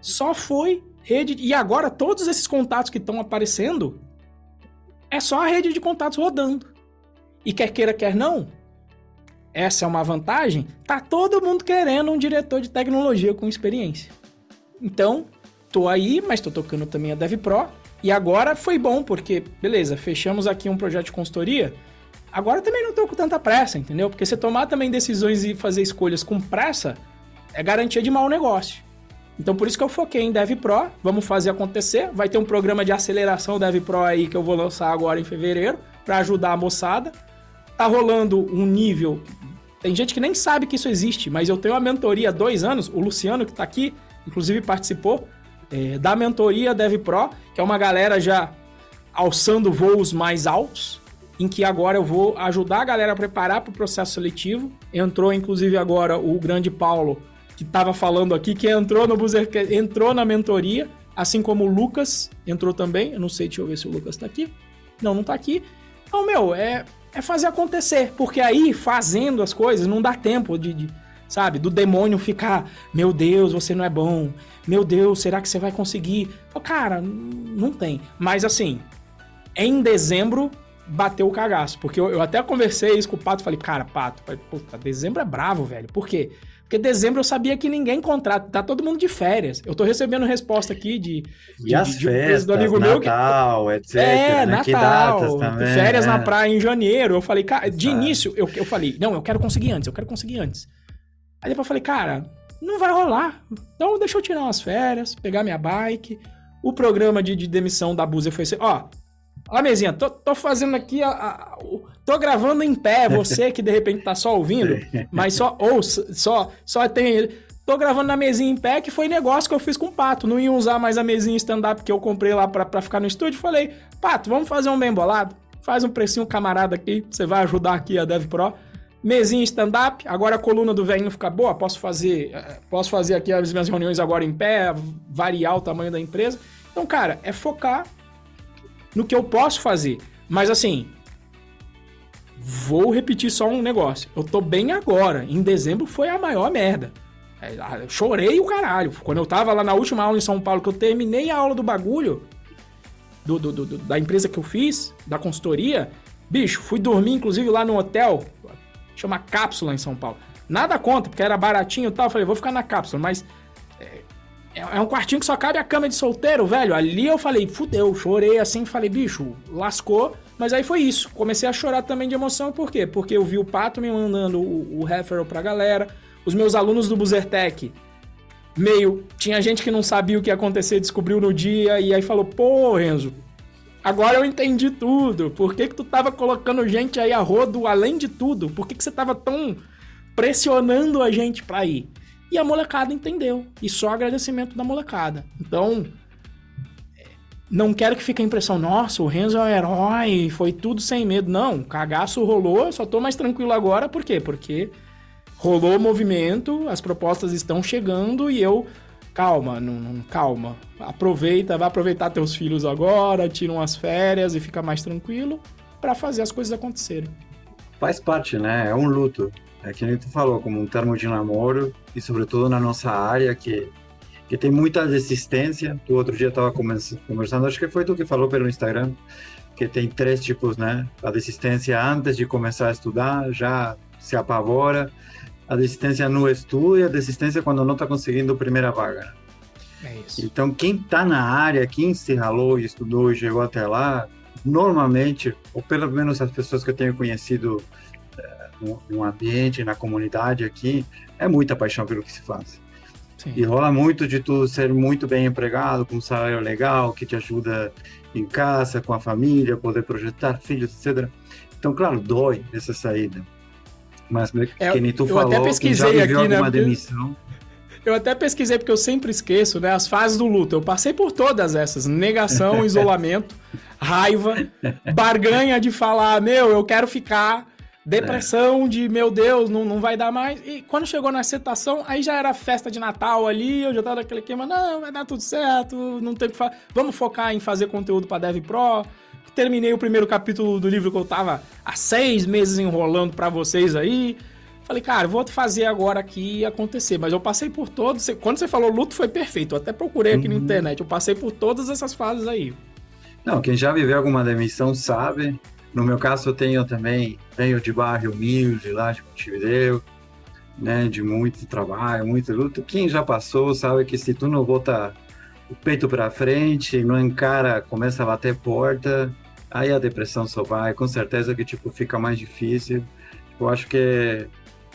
Só foi rede. E agora, todos esses contatos que estão aparecendo, é só a rede de contatos rodando. E quer queira, quer não, essa é uma vantagem, tá todo mundo querendo um diretor de tecnologia com experiência. Então, tô aí, mas tô tocando também a DevPro. E agora foi bom, porque, beleza, fechamos aqui um projeto de consultoria. Agora também não tô com tanta pressa, entendeu? Porque você tomar também decisões e fazer escolhas com pressa é garantia de mau negócio. Então por isso que eu foquei em DevPro, vamos fazer acontecer. Vai ter um programa de aceleração DevPro aí que eu vou lançar agora em fevereiro para ajudar a moçada tá rolando um nível. Tem gente que nem sabe que isso existe, mas eu tenho uma mentoria há dois anos, o Luciano, que tá aqui, inclusive participou é, da mentoria Dev Pro, que é uma galera já alçando voos mais altos, em que agora eu vou ajudar a galera a preparar para o processo seletivo. Entrou, inclusive, agora o grande Paulo, que estava falando aqui, que entrou no Buzzer, entrou na mentoria, assim como o Lucas entrou também. Eu não sei, deixa eu ver se o Lucas está aqui. Não, não está aqui. Então, meu, é é fazer acontecer. Porque aí, fazendo as coisas, não dá tempo de, de, sabe, do demônio ficar, meu Deus, você não é bom. Meu Deus, será que você vai conseguir? Cara, não tem. Mas assim, em dezembro bateu o cagaço. Porque eu, eu até conversei isso com o Pato, falei, cara, Pato, puta, dezembro é bravo, velho. Por quê? Porque dezembro eu sabia que ninguém contrata, tá todo mundo de férias. Eu tô recebendo resposta aqui de. De, as de, festas, do amigo Natal, meu que, etc. É, né? Natal. Também, férias né? na praia em janeiro. Eu falei, cara, de início, eu, eu falei, não, eu quero conseguir antes, eu quero conseguir antes. Aí depois eu falei, cara, não vai rolar. Então deixa eu tirar umas férias, pegar minha bike. O programa de, de demissão da Busa foi assim, ó, Ó, mesinha, tô, tô fazendo aqui a, a, Tô gravando em pé, você que de repente tá só ouvindo, mas só ou só só tem Tô gravando na mesinha em pé, que foi negócio que eu fiz com o Pato. Não ia usar mais a mesinha stand-up que eu comprei lá pra, pra ficar no estúdio. Falei, Pato, vamos fazer um bem bolado? Faz um precinho camarada aqui, você vai ajudar aqui a Dev Pro. Mesinha stand-up, agora a coluna do velhinho fica boa, posso fazer, eh, posso fazer aqui as minhas reuniões agora em pé, variar o tamanho da empresa. Então, cara, é focar no que eu posso fazer. Mas assim, vou repetir só um negócio. Eu tô bem agora. Em dezembro foi a maior merda. É, eu chorei o caralho. Quando eu tava lá na última aula em São Paulo, que eu terminei a aula do bagulho, do, do, do, da empresa que eu fiz, da consultoria, bicho, fui dormir, inclusive, lá no hotel, chama Cápsula em São Paulo. Nada contra, porque era baratinho e tal. Eu falei, vou ficar na cápsula, mas é, é um quartinho que só cabe a cama de solteiro, velho. Ali eu falei, fudeu, chorei assim, falei, bicho, lascou. Mas aí foi isso. Comecei a chorar também de emoção, por quê? Porque eu vi o Pato me mandando o, o referral pra galera. Os meus alunos do Buzertec, meio. Tinha gente que não sabia o que ia acontecer, descobriu no dia, e aí falou, pô, Renzo, agora eu entendi tudo. Por que, que tu tava colocando gente aí a rodo além de tudo? Por que, que você tava tão pressionando a gente pra ir? E a molecada entendeu. E só agradecimento da molecada. Então, não quero que fique a impressão, nossa, o Renzo é um herói, foi tudo sem medo. Não, cagaço rolou, só tô mais tranquilo agora, por quê? Porque rolou o movimento, as propostas estão chegando e eu. Calma, não, não, calma. Aproveita, vai aproveitar teus filhos agora, tira umas férias e fica mais tranquilo para fazer as coisas acontecerem. Faz parte, né? É um luto. É que nem tu falou, como um termo de namoro, e sobretudo na nossa área, que que tem muita desistência. O outro dia estava conversando, acho que foi tu que falou pelo Instagram, que tem três tipos, né? A desistência antes de começar a estudar, já se apavora. A desistência no estudo e a desistência quando não está conseguindo a primeira vaga. É isso. Então, quem está na área, quem se ralou e estudou e chegou até lá, normalmente, ou pelo menos as pessoas que eu tenho conhecido no, ambiente, na comunidade aqui, é muita paixão pelo que se faz. Sim. E rola muito de tu ser muito bem empregado, com um salário legal, que te ajuda em casa, com a família, poder projetar filhos, etc. Então, claro, dói essa saída. Mas, é, que nem tu falou, até pesquisei já aqui, né, demissão... Eu até pesquisei porque eu sempre esqueço, né? As fases do luto. Eu passei por todas essas: negação, isolamento, raiva, barganha de falar, meu, eu quero ficar, depressão é. de, meu Deus, não, não vai dar mais. E quando chegou na aceitação, aí já era festa de Natal ali, eu já tava naquele queima, não, vai dar tudo certo, não tem que fazer. Vamos focar em fazer conteúdo para Dev Pro. Terminei o primeiro capítulo do livro que eu tava há seis meses enrolando para vocês aí. Falei, cara, vou fazer agora aqui acontecer. Mas eu passei por todos. Quando você falou luto, foi perfeito. Eu até procurei aqui uhum. na internet. Eu passei por todas essas fases aí. Não, quem já viveu alguma demissão sabe. No meu caso, eu tenho também, venho de bairro humilde lá de Montevideo, né, de muito trabalho, muito luto. Quem já passou sabe que se tu não botar o peito para frente, não encara, começa a bater porta, aí a depressão só vai. Com certeza que tipo fica mais difícil. Eu acho que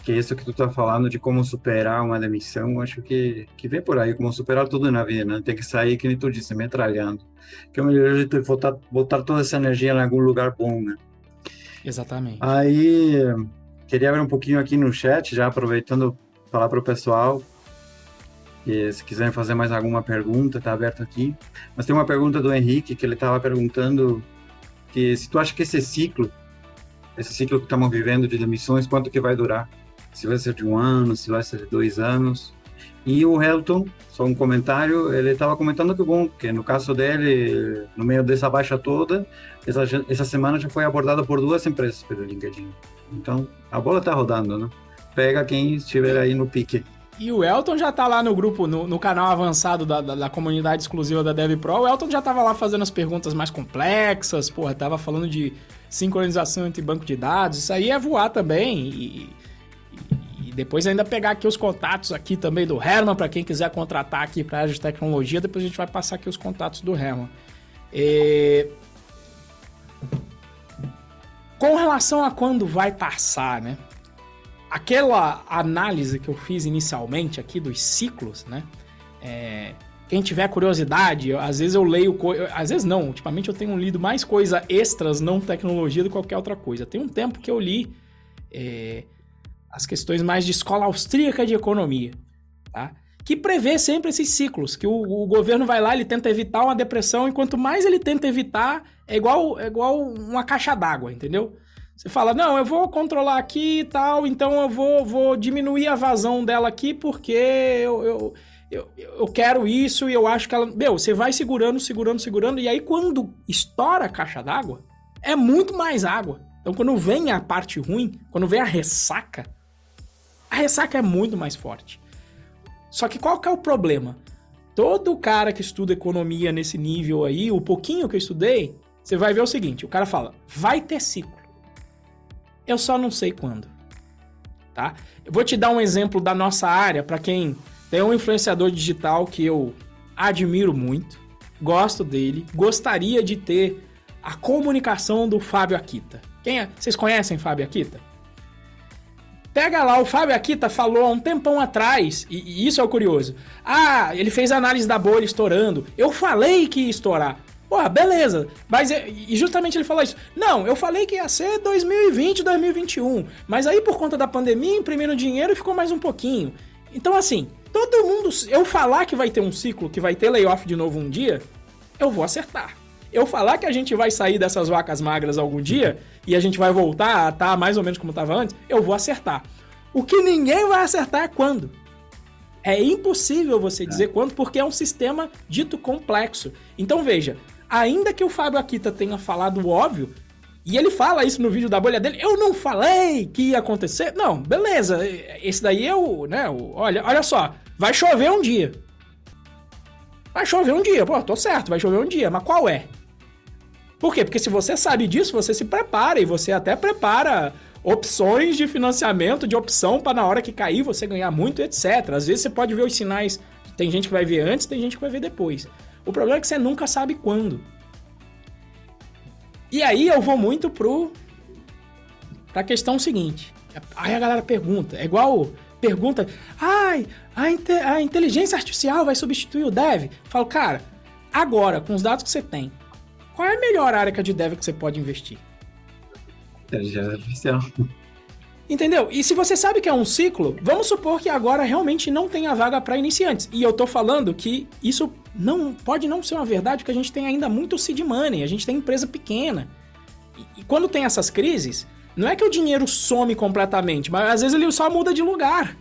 que isso que tu tá falando de como superar uma demissão, acho que, que vem por aí, como superar tudo na vida, né? Tem que sair, que nem tu disse, metralhando. Que é o melhor jeito de botar, botar toda essa energia em algum lugar bom, né? Exatamente. Aí, queria ver um pouquinho aqui no chat, já aproveitando falar para o pessoal, que se quiserem fazer mais alguma pergunta, tá aberto aqui. Mas tem uma pergunta do Henrique, que ele estava perguntando que se tu acha que esse ciclo, esse ciclo que estamos vivendo de demissões, quanto que vai durar? Se vai ser de um ano, se vai ser de dois anos. E o Helton, só um comentário, ele estava comentando que bom, que no caso dele, no meio dessa baixa toda, essa, essa semana já foi abordada por duas empresas pelo LinkedIn. Então, a bola está rodando, né? Pega quem estiver aí no pique. E o Elton já tá lá no grupo, no, no canal avançado da, da, da, comunidade exclusiva da DevPro. O Elton já tava lá fazendo as perguntas mais complexas, porra, tava falando de sincronização entre banco de dados. Isso aí é voar também. E, depois ainda pegar aqui os contatos aqui também do Herman, para quem quiser contratar aqui para a área de tecnologia, depois a gente vai passar aqui os contatos do Herman. E... Com relação a quando vai passar, né? Aquela análise que eu fiz inicialmente aqui dos ciclos, né? É... Quem tiver curiosidade, às vezes eu leio, co... às vezes não, ultimamente eu tenho lido mais coisa extras, não tecnologia, do que qualquer outra coisa. Tem um tempo que eu li é as questões mais de escola austríaca de economia, tá? que prevê sempre esses ciclos, que o, o, governo vai lá, ele tenta evitar uma depressão, e quanto mais ele tenta evitar, é igual, é igual uma caixa d'água, entendeu? Você fala, não, eu vou controlar aqui e tal, então eu vou, vou diminuir a vazão dela aqui porque eu, eu, eu, eu quero isso e eu acho que ela... Meu, você vai segurando, segurando, segurando, e aí quando estoura a caixa d'água, é muito mais água. Então quando vem a parte ruim, quando vem a ressaca, a ressaca é muito mais forte. Só que qual que é o problema? Todo cara que estuda economia nesse nível aí, o pouquinho que eu estudei, você vai ver o seguinte: o cara fala, vai ter ciclo. Eu só não sei quando. Tá? Eu vou te dar um exemplo da nossa área para quem tem um influenciador digital que eu admiro muito, gosto dele, gostaria de ter a comunicação do Fábio Akita. Quem é? Vocês conhecem Fábio Akita? Pega lá, o Fábio Akita falou há um tempão atrás, e, e, isso é o curioso. Ah, ele fez análise da bolha estourando. Eu falei que ia estourar. Porra, beleza. Mas é, e justamente ele falou isso. Não, eu falei que ia ser 2020, 2021. Mas aí, por conta da pandemia, imprimiram dinheiro ficou mais um pouquinho. Então, assim, todo mundo. Eu falar que vai ter um ciclo, que vai ter layoff de novo um dia, eu vou acertar. Eu falar que a gente vai sair dessas vacas magras algum dia e a gente vai voltar a estar tá mais ou menos como estava antes, eu vou acertar. O que ninguém vai acertar é quando. É impossível você dizer quando, porque é um sistema dito complexo. Então veja, ainda que o Fábio Akita tenha falado o óbvio, e ele fala isso no vídeo da bolha dele, eu não falei que ia acontecer. Não, beleza, esse daí é o, né, o, olha, olha só, vai chover um dia. Vai chover um dia, pô, tô certo, vai chover um dia, mas qual é? Por quê? Porque se você sabe disso, você se prepara e você até prepara opções de financiamento, de opção para na hora que cair você ganhar muito, etc. Às vezes você pode ver os sinais, tem gente que vai ver antes, tem gente que vai ver depois. O problema é que você nunca sabe quando. E aí eu vou muito pro pra questão seguinte. Aí a galera pergunta, é igual pergunta, ai, a, inte a inteligência artificial vai substituir o dev? Eu falo, cara, agora, com os dados que você tem, qual é a melhor área de dev que você pode investir? Inteligência artificial. Entendeu? E se você sabe que é um ciclo, vamos supor que agora realmente não tenha vaga para iniciantes. E eu tô falando que isso não pode não ser uma verdade, porque a gente tem ainda muito seed money, a gente tem empresa pequena. E, e quando tem essas crises, não é que o dinheiro some completamente, mas às vezes ele só muda de lugar.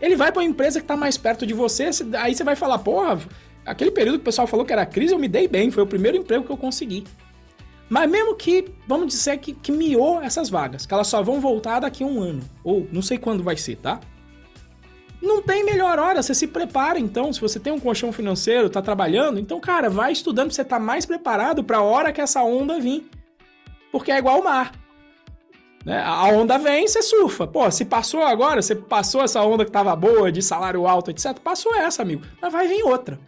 Ele vai para uma empresa que está mais perto de você, aí você vai falar, porra, aquele período que o pessoal falou que era crise, eu me dei bem, foi o primeiro emprego que eu consegui. Mas mesmo que, vamos dizer que, que miou essas vagas, que elas só vão voltar daqui a um ano, ou não sei quando vai ser, tá? Não tem melhor hora, você se prepara então, se você tem um colchão financeiro, tá trabalhando, então, cara, vai estudando pra você tá mais preparado para a hora que essa onda vir. Porque é igual o mar. Né? A onda vem, você surfa. Pô, se passou agora, você passou essa onda que tava boa, de salário alto, etc. Passou essa, amigo. Mas vai vir outra.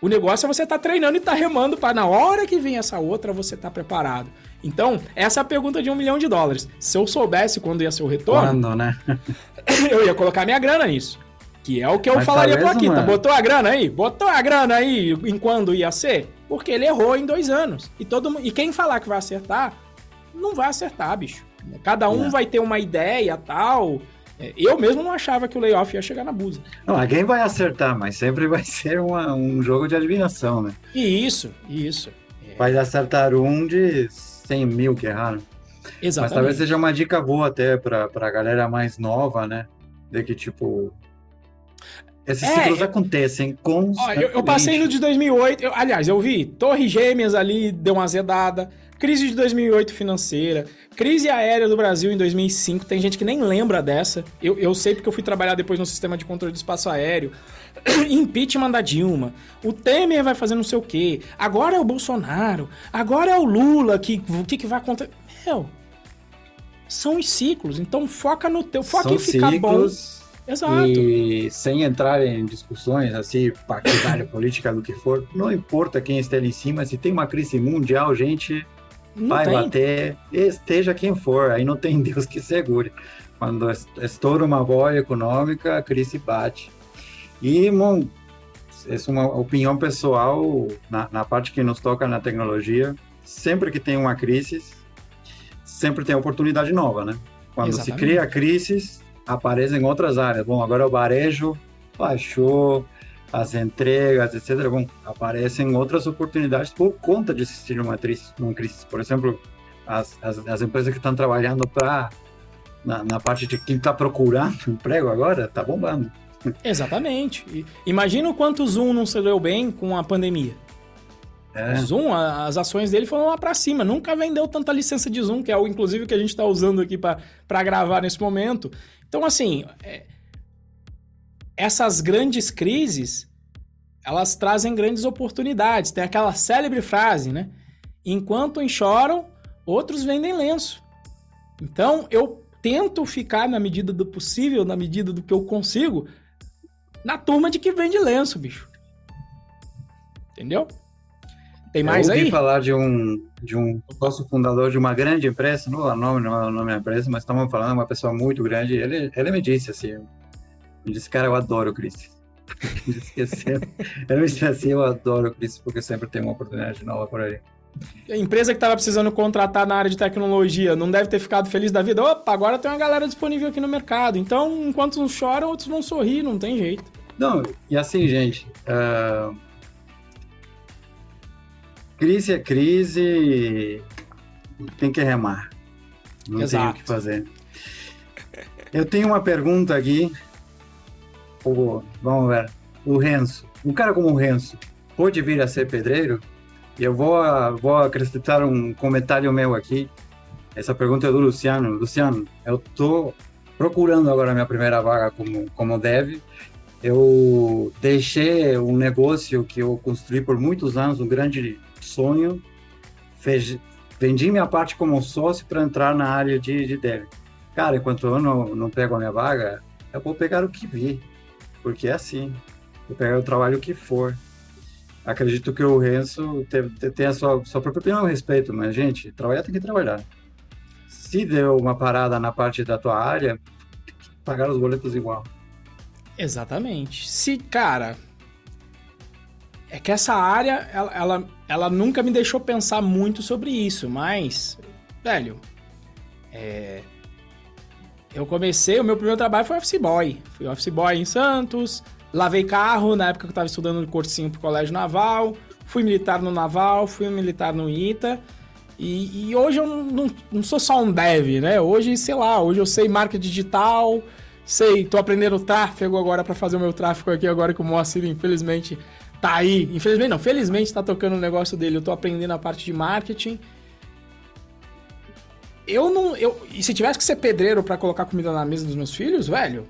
O negócio é você estar tá treinando e estar tá remando para na hora que vem essa outra, você estar tá preparado. Então, essa é a pergunta de um milhão de dólares. Se eu soubesse quando ia ser o retorno. Quando, né? eu ia colocar minha grana nisso. Que é o que eu Mas falaria pro Akita. Mano. Botou a grana aí? Botou a grana aí em quando ia ser? Porque ele errou em dois anos. E, todo, e quem falar que vai acertar, não vai acertar, bicho. Cada um é. vai ter uma ideia tal. É, eu mesmo não achava que o layoff ia chegar na Busa. Não, alguém vai acertar, mas sempre vai ser uma, um jogo de adivinhação, né? E isso, isso. É. Vai acertar um de 100 mil que erraram. Exatamente. Mas talvez seja uma dica boa até para a galera mais nova, né? De que, tipo, esses é, ciclos acontecem com. Eu, eu, passei no de 2008. Eu, aliás, eu vi Torre Gêmeas ali, deu uma azedada. Crise de 2008 financeira, crise aérea do Brasil em 2005, tem gente que nem lembra dessa. Eu, eu sei porque eu fui trabalhar depois no sistema de controle do espaço aéreo. Impeachment da Dilma. O Temer vai fazer não sei o quê. Agora é o Bolsonaro. Agora é o Lula. Que, o que, que vai acontecer? Meu, são os ciclos. Então foca no teu. Foca são em ficar ciclos, bom. Exato. E sem entrar em discussões assim, partidária, política, do que for, não importa quem esteja em cima, se tem uma crise mundial, gente, não vai tem. bater, esteja quem for, aí não tem Deus que segure. Quando estoura uma bolha econômica, a crise bate. E, bom, essa é uma opinião pessoal, na, na parte que nos toca na tecnologia, sempre que tem uma crise, sempre tem oportunidade nova, né? Quando Exatamente. se cria crises, aparecem outras áreas. Bom, agora o varejo baixou, as entregas, etc., bom, aparecem outras oportunidades por conta de existir uma, uma crise. Por exemplo, as, as, as empresas que estão trabalhando para na, na, parte de quem está procurando emprego agora, está bombando. Exatamente. Imagina o quanto o Zoom não se deu bem com a pandemia. É. O Zoom, as ações dele foram lá para cima. Nunca vendeu tanta licença de Zoom, que é o inclusive que a gente está usando aqui para gravar nesse momento. Então, assim, é, essas grandes crises, elas trazem grandes oportunidades. Tem aquela célebre frase, né? Enquanto uns choram, outros vendem lenço. Então, eu tento ficar na medida do possível, na medida do que eu consigo, na turma de que vende lenço, bicho. Entendeu? Tem mais eu ouvi aí? falar de um de um nosso fundador de uma grande empresa, não é o nome, não é o nome da empresa, mas estamos falando de uma pessoa muito grande. Ele, ele me disse assim, eu disse, cara, eu adoro o Chris. eu não disse assim, eu adoro o Chris, porque sempre tem uma oportunidade nova por aí. A empresa que estava precisando contratar na área de tecnologia não deve ter ficado feliz da vida. Opa, agora tem uma galera disponível aqui no mercado. Então, enquanto uns choram, outros vão sorrir, não tem jeito. Não, e assim, gente, uh... crise é crise, tem que remar. Não Exato. tem o que fazer. Eu tenho uma pergunta aqui o, vamos ver, o Renzo. Um cara como o Renzo pode vir a ser pedreiro? E eu vou, vou acrescentar um comentário meu aqui. Essa pergunta é do Luciano. Luciano, eu estou procurando agora a minha primeira vaga como, como dev Eu deixei um negócio que eu construí por muitos anos, um grande sonho, fez, vendi minha parte como sócio para entrar na área de, de dev. Cara, enquanto eu não, não pego a minha vaga, eu vou pegar o que vi, porque é assim, vou pegar o trabalho que for. Acredito que o Renzo tem a sua, sua própria opinião a respeito, mas, gente, trabalhar tem que trabalhar. Se deu uma parada na parte da tua área, pagar os boletos igual. Exatamente. Se, cara, é que essa área, ela, ela, ela, nunca me deixou pensar muito sobre isso, mas, velho, é, eu comecei, o meu primeiro trabalho foi office boy. Fui office boy em Santos, lavei carro na época que eu estava estudando no cursinho pro colégio naval, fui militar no naval, fui militar no ITA. E, e hoje eu não, não, não, sou só um dev, né? Hoje, sei lá, hoje eu sei marca digital, sei, tô aprendendo tráfego agora para fazer o meu tráfego aqui agora que o Moacir, infelizmente, tá aí. Infelizmente não, felizmente tá tocando o negócio dele. Eu tô aprendendo a parte de marketing. Eu não. Eu, e se tivesse que ser pedreiro para colocar comida na mesa dos meus filhos, velho,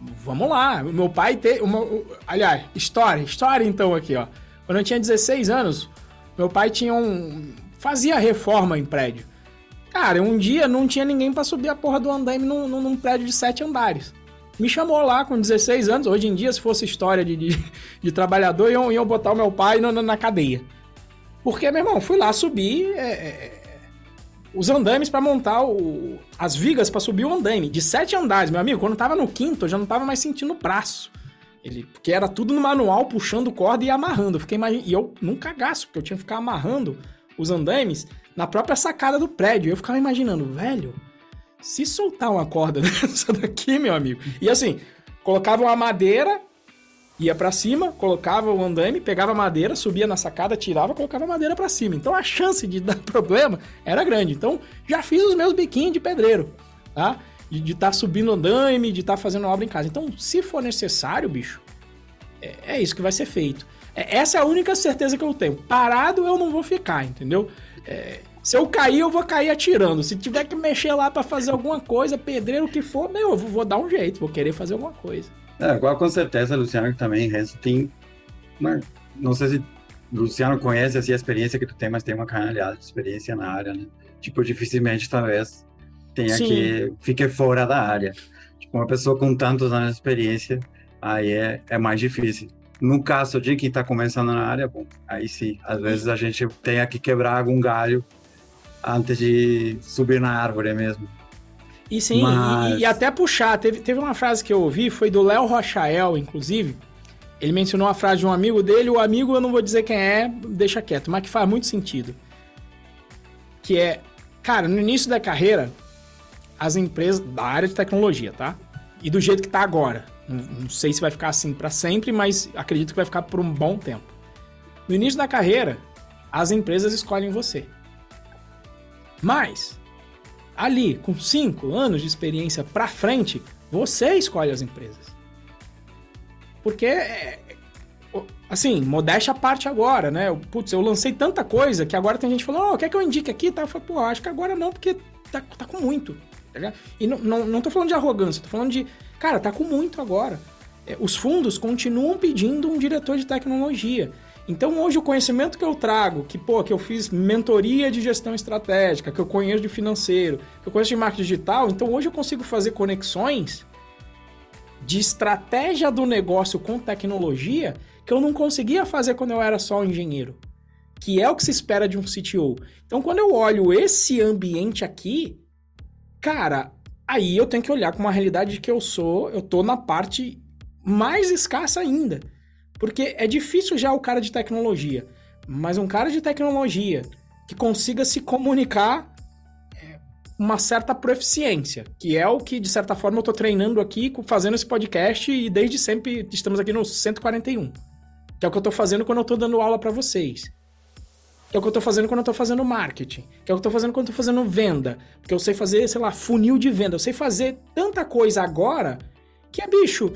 vamos lá. O meu pai tem. Uma, aliás, história, história então aqui, ó. Quando eu tinha 16 anos, meu pai tinha um. fazia reforma em prédio. Cara, um dia não tinha ninguém para subir a porra do andaime num, num prédio de sete andares me chamou lá com 16 anos. Hoje em dia, se fosse história de, de, de trabalhador, iam, iam botar o meu pai na, na cadeia. Porque, meu irmão, fui lá subir é, é, os andames para montar o, as vigas para subir o andame. De sete andares, meu amigo. Quando tava no quinto, eu já não tava mais sentindo o braço. Ele, porque era tudo no manual, puxando corda e amarrando. Eu fiquei E eu nunca gasto, porque eu tinha que ficar amarrando os andames na própria sacada do prédio. Eu ficava imaginando, velho, se soltar uma corda dessa daqui, meu amigo. E assim, colocava uma madeira, ia para cima, colocava o andame, pegava madeira, subia na sacada, tirava, colocava madeira para cima. Então a chance de dar problema era grande. Então já fiz os meus biquinhos de pedreiro, tá? De estar tá subindo andame, de estar tá fazendo obra em casa. Então, se for necessário, bicho, é, é isso que vai ser feito. É, essa é a única certeza que eu tenho. Parado eu não vou ficar, entendeu? É, se eu cair, eu vou cair atirando. Se tiver que mexer lá para fazer alguma coisa, pedreiro o que for, meu, eu vou dar um jeito, vou querer fazer alguma coisa. É, igual com certeza, Luciano, que também Renzo tem. Uma, não sei se Luciano conhece assim, a experiência que tu tem, mas tem uma canalhada de experiência na área, né? Tipo, dificilmente talvez tenha Sim. que fique fora da área. Tipo, uma pessoa com tantos anos de experiência, aí é, é mais difícil. No caso de quem está começando na área, bom, aí sim, às vezes a gente tem que quebrar algum galho antes de subir na árvore mesmo. E sim, Mas... e, e, até puxar, teve, teve uma frase que eu ouvi, foi do Léo Rochael, inclusive. Ele mencionou a frase de um amigo dele, o amigo eu não vou dizer quem é, deixa quieto, mas que faz muito sentido. Que é, cara, no início da carreira, as empresas da área de tecnologia, tá? E do jeito que tá agora. Não, não sei se vai ficar assim para sempre, mas acredito que vai ficar por um bom tempo. No início da carreira, as empresas escolhem você. Mas, ali, com 5 anos de experiência para frente, você escolhe as empresas. Porque, é, assim, modéstia a parte agora, né? Putz, eu lancei tanta coisa que agora tem gente falando, oh, quer que eu indique aqui? Tá? Eu falo, pô, acho que agora não, porque tá, tá com muito. Tá e não, não, não tô falando de arrogância, tô falando de, cara, tá com muito agora. É, os fundos continuam pedindo um diretor de tecnologia. Então hoje o conhecimento que eu trago, que pô, que eu fiz mentoria de gestão estratégica, que eu conheço de financeiro, que eu conheço de marketing digital, então hoje eu consigo fazer conexões de estratégia do negócio com tecnologia que eu não conseguia fazer quando eu era só um engenheiro, que é o que se espera de um CTO. Então quando eu olho esse ambiente aqui, cara, aí eu tenho que olhar com uma realidade de que eu sou, eu tô na parte mais escassa ainda. Porque é difícil já o cara de tecnologia, mas um cara de tecnologia que consiga se comunicar é, uma certa proficiência, que é o que, de certa forma, eu estou treinando aqui, fazendo esse podcast e desde sempre estamos aqui no 141. Que é o que eu estou fazendo quando eu estou dando aula para vocês. Que é o que eu estou fazendo quando eu estou fazendo marketing. Que é o que eu estou fazendo quando eu estou fazendo venda. Porque eu sei fazer, sei lá, funil de venda. Eu sei fazer tanta coisa agora que é bicho.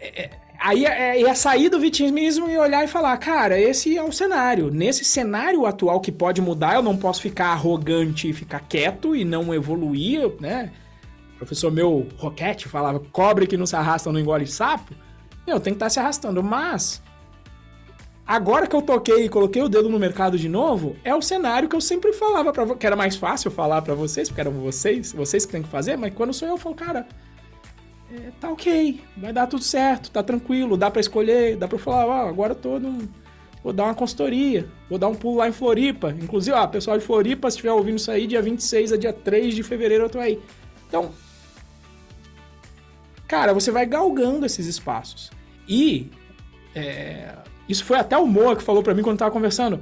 É, Aí é, é sair do vitimismo e olhar e falar, cara, esse é o cenário. Nesse cenário atual que pode mudar, eu não posso ficar arrogante e ficar quieto e não evoluir, né? professor meu, Roquete, falava cobre que não se arrasta não engole sapo. Eu tenho que estar tá se arrastando. Mas, agora que eu toquei e coloquei o dedo no mercado de novo, é o cenário que eu sempre falava para que era mais fácil falar para vocês, porque eram vocês, vocês que tem que fazer, mas quando sou eu, eu falo, cara, é, tá ok, vai dar tudo certo, tá tranquilo, dá para escolher, dá para falar, ó, agora eu tô num, vou dar uma consultoria, vou dar um pulo lá em Floripa. Inclusive, ó, pessoal de Floripa, se estiver ouvindo isso aí, dia 26 a dia 3 de fevereiro eu tô aí. Então, cara, você vai galgando esses espaços. E é, isso foi até o Moa que falou para mim quando tava conversando.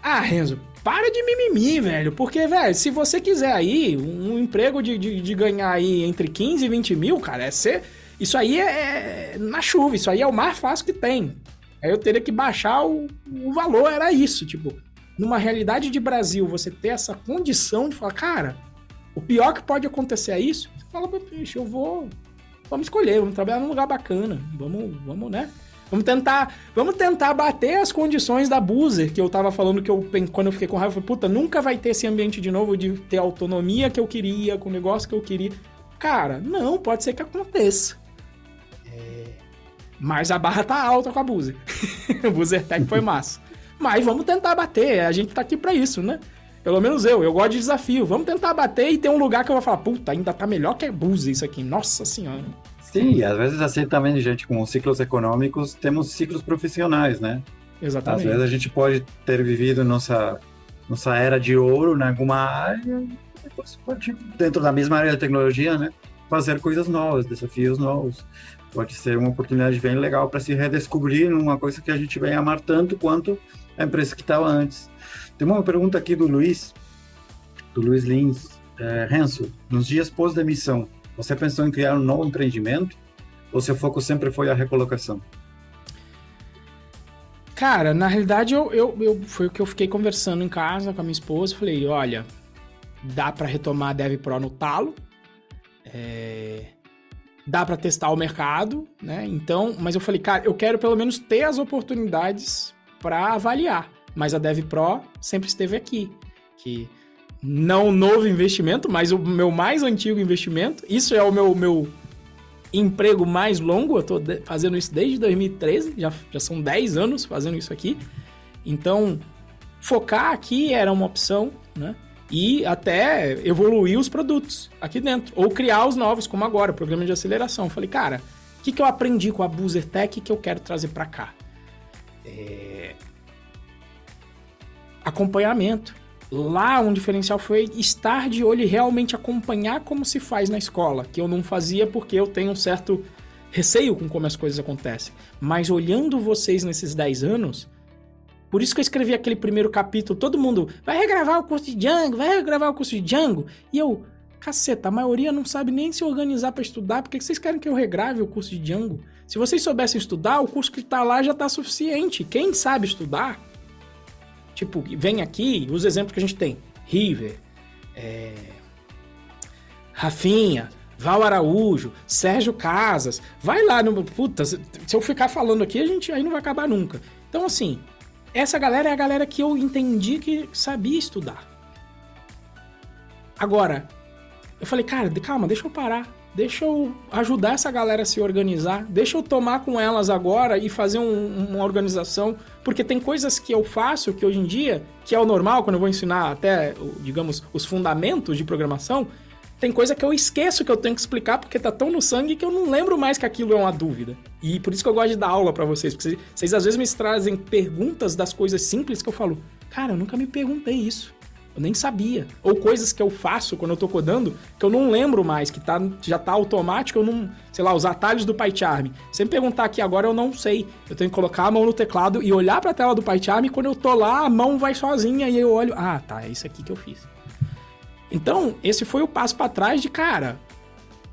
Ah, Renzo, para de mimimi, velho. Porque, velho, se você quiser aí um emprego de, de, de, ganhar aí entre 15 e 20 mil, cara, é ser. Isso aí é, é na chuva, isso aí é o mais fácil que tem. Aí eu teria que baixar o, o valor, era isso. Tipo, numa realidade de Brasil, você ter essa condição de falar, cara, o pior que pode acontecer é isso. Você fala, bicho, eu vou. Vamos escolher, vamos trabalhar num lugar bacana. Vamos, vamos, né? Vamos tentar, vamos tentar bater as condições da Boozer, que eu tava falando que eu, quando eu fiquei com raiva, eu falei, puta, nunca vai ter esse ambiente de novo de ter a autonomia que eu queria, com o negócio que eu queria. Cara, não, pode ser que aconteça. É... Mas a barra tá alta com a Boozer. o Boozer Tech foi massa. Mas vamos tentar bater, a gente tá aqui para isso, né? Pelo menos eu, eu gosto de desafio. Vamos tentar bater e ter um lugar que eu vou falar, puta, ainda tá melhor que a Boozer isso aqui. Nossa senhora. Sim, às vezes assim também, gente, com ciclos econômicos, temos ciclos profissionais, né? Exatamente. Às vezes a gente pode ter vivido nossa, nossa era de ouro em alguma área, depois pode, dentro da mesma área da tecnologia, né? Fazer coisas novas, desafios novos. Pode ser uma oportunidade bem legal para se redescobrir numa coisa que a gente vem amar tanto quanto a empresa que estava antes. Tem uma pergunta aqui do Luiz, do Luiz Lins. É, Renzo, nos dias pós-demissão, você pensou em criar um novo empreendimento? Ou seu foco sempre foi a recolocação? Cara, na realidade, eu, eu, eu, foi o que eu fiquei conversando em casa com a minha esposa. Falei, olha, dá para retomar a Dev Pro no talo. É... Dá para testar o mercado, né? Então, mas eu falei, cara, eu quero pelo menos ter as oportunidades para avaliar. Mas a Dev Pro sempre esteve aqui. Que não novo investimento, mas o meu mais antigo investimento. Isso é o meu, meu emprego mais longo. Eu tô fazendo isso desde 2013, já, já são 10 anos fazendo isso aqui. Então, focar aqui era uma opção, né? E até evoluir os produtos aqui dentro. Ou criar os novos, como agora, o programa de aceleração. falei, cara, o que, que eu aprendi com a Boozer que eu quero trazer para cá? É... Acompanhamento Lá um diferencial foi estar de olho e realmente acompanhar como se faz na escola, que eu não fazia porque eu tenho um certo receio com como as coisas acontecem. Mas olhando vocês nesses 10 anos, por isso que eu escrevi aquele primeiro capítulo, todo mundo vai regravar o curso de Django, vai regravar o curso de Django, e eu, caceta, a maioria não sabe nem se organizar para estudar, por que vocês querem que eu regrave o curso de Django? Se vocês soubessem estudar, o curso que está lá já está suficiente. Quem sabe estudar Tipo, vem aqui, os exemplos que a gente tem. River, é... Rafinha, Val Araújo, Sérgio Casas. Vai lá no. Puta, se eu ficar falando aqui, a gente aí não vai acabar nunca. Então, assim, essa galera é a galera que eu entendi que sabia estudar. Agora, eu falei, cara, calma, deixa eu parar deixa eu ajudar essa galera a se organizar, deixa eu tomar com elas agora e fazer um, uma organização, porque tem coisas que eu faço que hoje em dia, que é o normal quando eu vou ensinar até, digamos, os fundamentos de programação, tem coisa que eu esqueço que eu tenho que explicar porque tá tão no sangue que eu não lembro mais que aquilo é uma dúvida. E por isso que eu gosto de dar aula para vocês, porque vocês, vocês às vezes me trazem perguntas das coisas simples que eu falo, cara, eu nunca me perguntei isso. Eu nem sabia. Ou coisas que eu faço quando eu tô codando que eu não lembro mais, que tá, já tá automático, eu não. Sei lá, os atalhos do PyCharm. Se me perguntar aqui agora, eu não sei. Eu tenho que colocar a mão no teclado e olhar pra tela do PyCharm e quando eu tô lá, a mão vai sozinha e eu olho. Ah, tá, é isso aqui que eu fiz. Então, esse foi o passo para trás de, cara,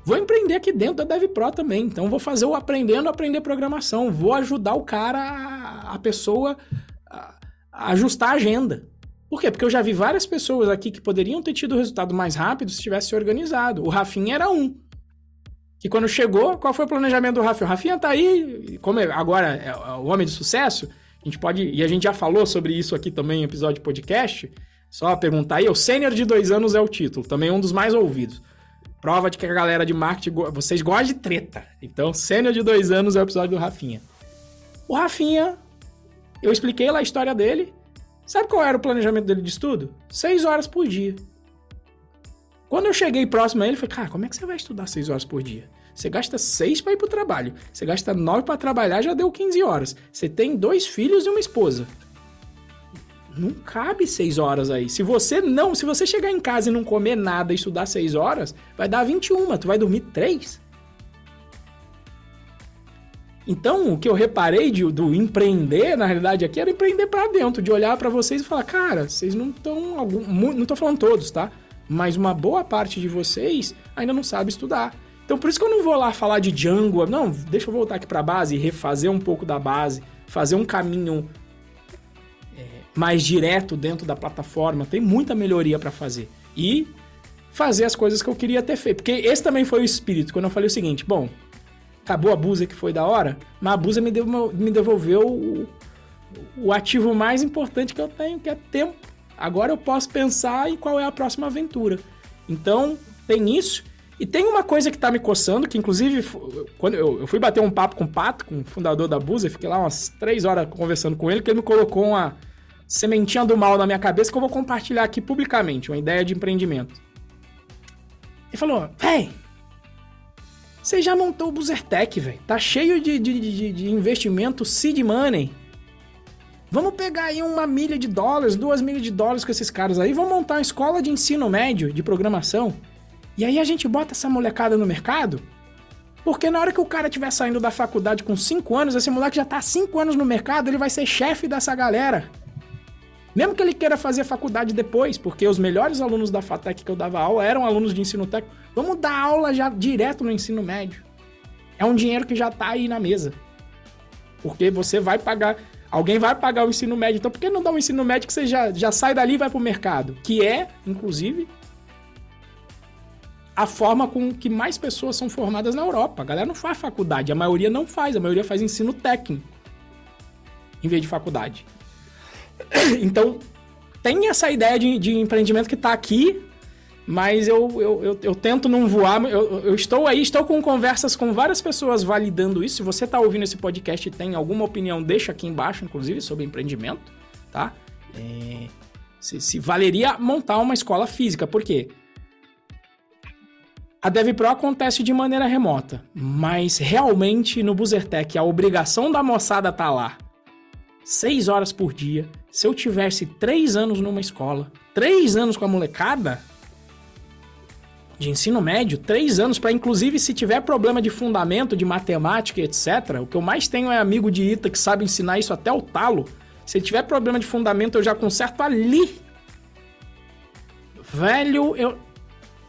vou empreender aqui dentro da DevPro também. Então, vou fazer o aprendendo a aprender programação. Vou ajudar o cara, a pessoa, a ajustar a agenda. Por quê? Porque eu já vi várias pessoas aqui que poderiam ter tido resultado mais rápido se tivesse se organizado. O Rafinha era um. Que quando chegou, qual foi o planejamento do Rafinha? O Rafinha tá aí, como é, agora é o homem de sucesso, a gente pode, e a gente já falou sobre isso aqui também em episódio de podcast, só perguntar aí, o sênior de dois anos é o título, também um dos mais ouvidos. Prova de que a galera de marketing, vocês gostam de treta. Então, sênior de dois anos é o episódio do Rafinha. O Rafinha, eu expliquei lá a história dele. Sabe qual era o planejamento dele de estudo? Seis horas por dia. Quando eu cheguei próximo a ele, eu falei, cara, como é que você vai estudar seis horas por dia? Você gasta seis para ir pro trabalho. Você gasta nove para trabalhar, já deu 15 horas. Você tem dois filhos e uma esposa. Não cabe seis horas aí. Se você não, se você chegar em casa e não comer nada e estudar seis horas, vai dar 21. Tu vai dormir três. Então, o que eu reparei de, do empreender, na realidade, aqui era empreender para dentro, de olhar para vocês e falar, cara, vocês não estão. Não tô falando todos, tá? Mas uma boa parte de vocês ainda não sabe estudar. Então, por isso que eu não vou lá falar de Django. Não, deixa eu voltar aqui para a base, refazer um pouco da base, fazer um caminho mais direto dentro da plataforma, tem muita melhoria para fazer. E fazer as coisas que eu queria ter feito. Porque esse também foi o espírito, quando eu falei o seguinte: bom, acabou a Busa que foi da hora, mas a Busa me, me devolveu o, o ativo mais importante que eu tenho, que é tempo. Agora eu posso pensar em qual é a próxima aventura. Então, tem isso. E tem uma coisa que tá me coçando, que inclusive, quando eu, fui bater um papo com o Pato, com o fundador da Busa, fiquei lá umas três horas conversando com ele, que ele me colocou uma, sementinha do mal na minha cabeça que eu vou compartilhar aqui publicamente, uma ideia de empreendimento. Ele falou, véi, você já montou o Buzzertech, velho. Tá cheio de, de, de, de investimento seed money. Vamos pegar aí uma milha de dólares, duas milhas de dólares com esses caras aí, vamos montar uma escola de ensino médio de programação. E aí a gente bota essa molecada no mercado. Porque na hora que o cara estiver saindo da faculdade com 5 anos, esse moleque já tá 5 anos no mercado, ele vai ser chefe dessa galera. Mesmo que ele queira fazer faculdade depois, porque os melhores alunos da FATEC que eu dava aula eram alunos de ensino técnico, vamos dar aula já direto no ensino médio. É um dinheiro que já está aí na mesa. Porque você vai pagar, alguém vai pagar o ensino médio. Então por que não dá um ensino médio que você já, já sai dali e vai para o mercado? Que é, inclusive, a forma com que mais pessoas são formadas na Europa. A galera não faz faculdade, a maioria não faz, a maioria faz ensino técnico em vez de faculdade. Então, tem essa ideia de, de empreendimento que está aqui, mas eu, eu, eu, eu, tento não voar. Eu, eu estou aí, estou com conversas com várias pessoas validando isso. Se você está ouvindo esse podcast e tem alguma opinião, deixa aqui embaixo, inclusive, sobre empreendimento, tá? É, se, se valeria montar uma escola física, por quê? A DevPro acontece de maneira remota, mas realmente no BuzzerTech a obrigação da moçada tá lá seis horas por dia, se eu tivesse três anos numa escola, três anos com a molecada de ensino médio, três anos para inclusive se tiver problema de fundamento, de matemática, etc. O que eu mais tenho é amigo de ITA que sabe ensinar isso até o talo. Se tiver problema de fundamento, eu já conserto ali. Velho, eu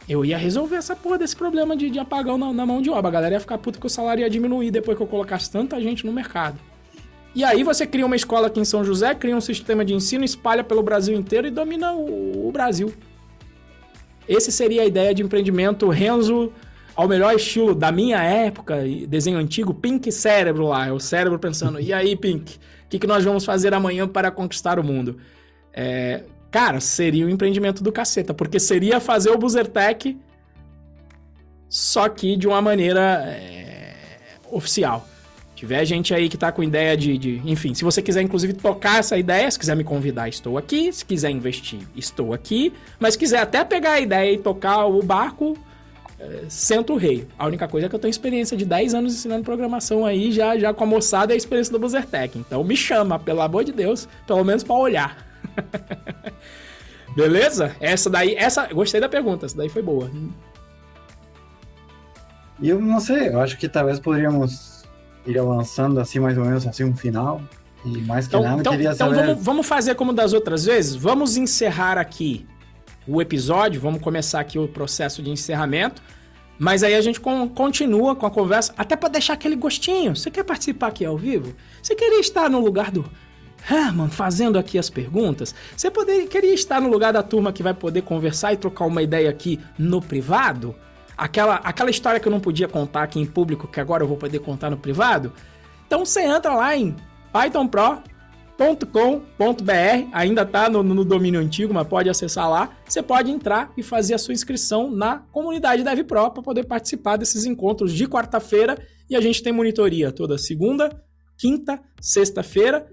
eu ia resolver essa porra desse problema de, de apagão na, na mão de obra. A galera ia ficar puta que o salário ia diminuir depois que eu colocasse tanta gente no mercado. E aí você cria uma escola aqui em São José, cria um sistema de ensino, espalha pelo Brasil inteiro e domina o, o Brasil. Esse seria a ideia de empreendimento Renzo ao melhor estilo da minha época, desenho antigo, Pink Cérebro lá. É o cérebro pensando, e aí, Pink, o que, que nós vamos fazer amanhã para conquistar o mundo? É, cara, seria um empreendimento do caceta, porque seria fazer o Buzzertech só que de uma maneira é, oficial tiver gente aí que tá com ideia de, de, Enfim, se você quiser, inclusive, tocar essa ideia, se quiser me convidar, estou aqui. Se quiser investir, estou aqui. Mas se quiser até pegar a ideia e tocar o barco, é, o rei. A única coisa é que eu tenho experiência de 10 anos ensinando programação aí, já, já com a moçada e a experiência do Buzzertech. Então me chama, pelo amor de Deus, pelo menos para olhar. Beleza? Essa daí, essa. Gostei da pergunta, essa daí foi boa. E eu não sei, eu acho que talvez poderíamos iria lançando assim mais ou menos assim um final. E mais que então, nada, então, queria então saber... vamos, vamos fazer como das outras vezes? Vamos encerrar aqui o episódio, vamos começar aqui o processo de encerramento. Mas aí a gente continua com a conversa, até para deixar aquele gostinho. Você quer participar aqui ao vivo? Você queria estar no lugar do Herman fazendo aqui as perguntas? Você poder, queria estar no lugar da turma que vai poder conversar e trocar uma ideia aqui no privado? Aquela, aquela história que eu não podia contar aqui em público, que agora eu vou poder contar no privado. Então você entra lá em Python Pro, com.br ainda está no, no, domínio antigo, mas pode acessar lá. Você pode entrar e fazer a sua inscrição na comunidade DevPro para poder participar desses encontros de quarta-feira. E a gente tem monitoria toda segunda, quinta, sexta-feira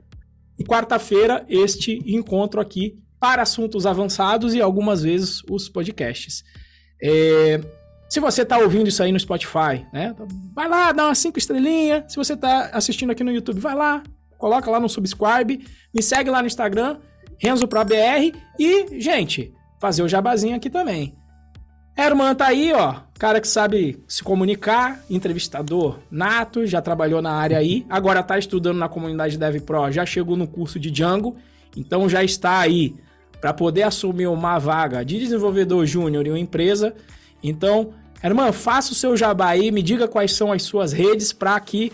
e quarta-feira este encontro aqui para assuntos avançados e algumas vezes os podcasts. É, se você está ouvindo isso aí no Spotify, né? Vai lá, dá umas cinco estrelinhas. Se você está assistindo aqui no YouTube, vai lá, coloca lá no subscribe, me segue lá no Instagram, Renzo Pro BR e, gente, fazer o jabazinho aqui também. Herman tá aí, ó, cara que sabe se comunicar, entrevistador nato, já trabalhou na área aí, agora tá estudando na comunidade Dev Pro, já chegou no curso de Django, então já está aí para poder assumir uma vaga de desenvolvedor júnior em uma empresa. Então, Herman, faça o seu jabá aí, me diga quais são as suas redes para que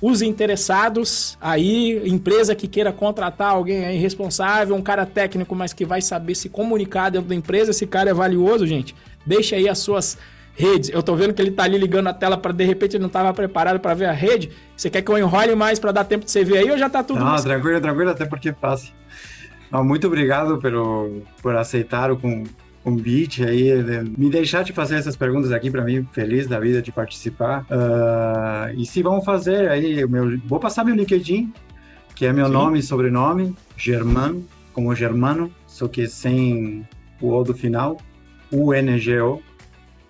os interessados aí, empresa que queira contratar alguém aí responsável, um cara técnico, mas que vai saber se comunicar dentro da empresa, esse cara é valioso, gente. Deixa aí as suas redes. Eu tô vendo que ele tá ali ligando a tela para de repente ele não tava preparado para ver a rede. Você quer que eu enrole mais para dar tempo de você ver aí ou já tá tudo Não, tranquilo, tranquilo, até porque passa. Muito obrigado pelo, por aceitar o, convite aí, me deixar de fazer essas perguntas aqui para mim, feliz da vida de participar. Uh, e se vão fazer aí, meu, vou passar meu LinkedIn, que é meu Sim. nome e sobrenome, Germano, como Germano, só que sem o O do final, UNGO,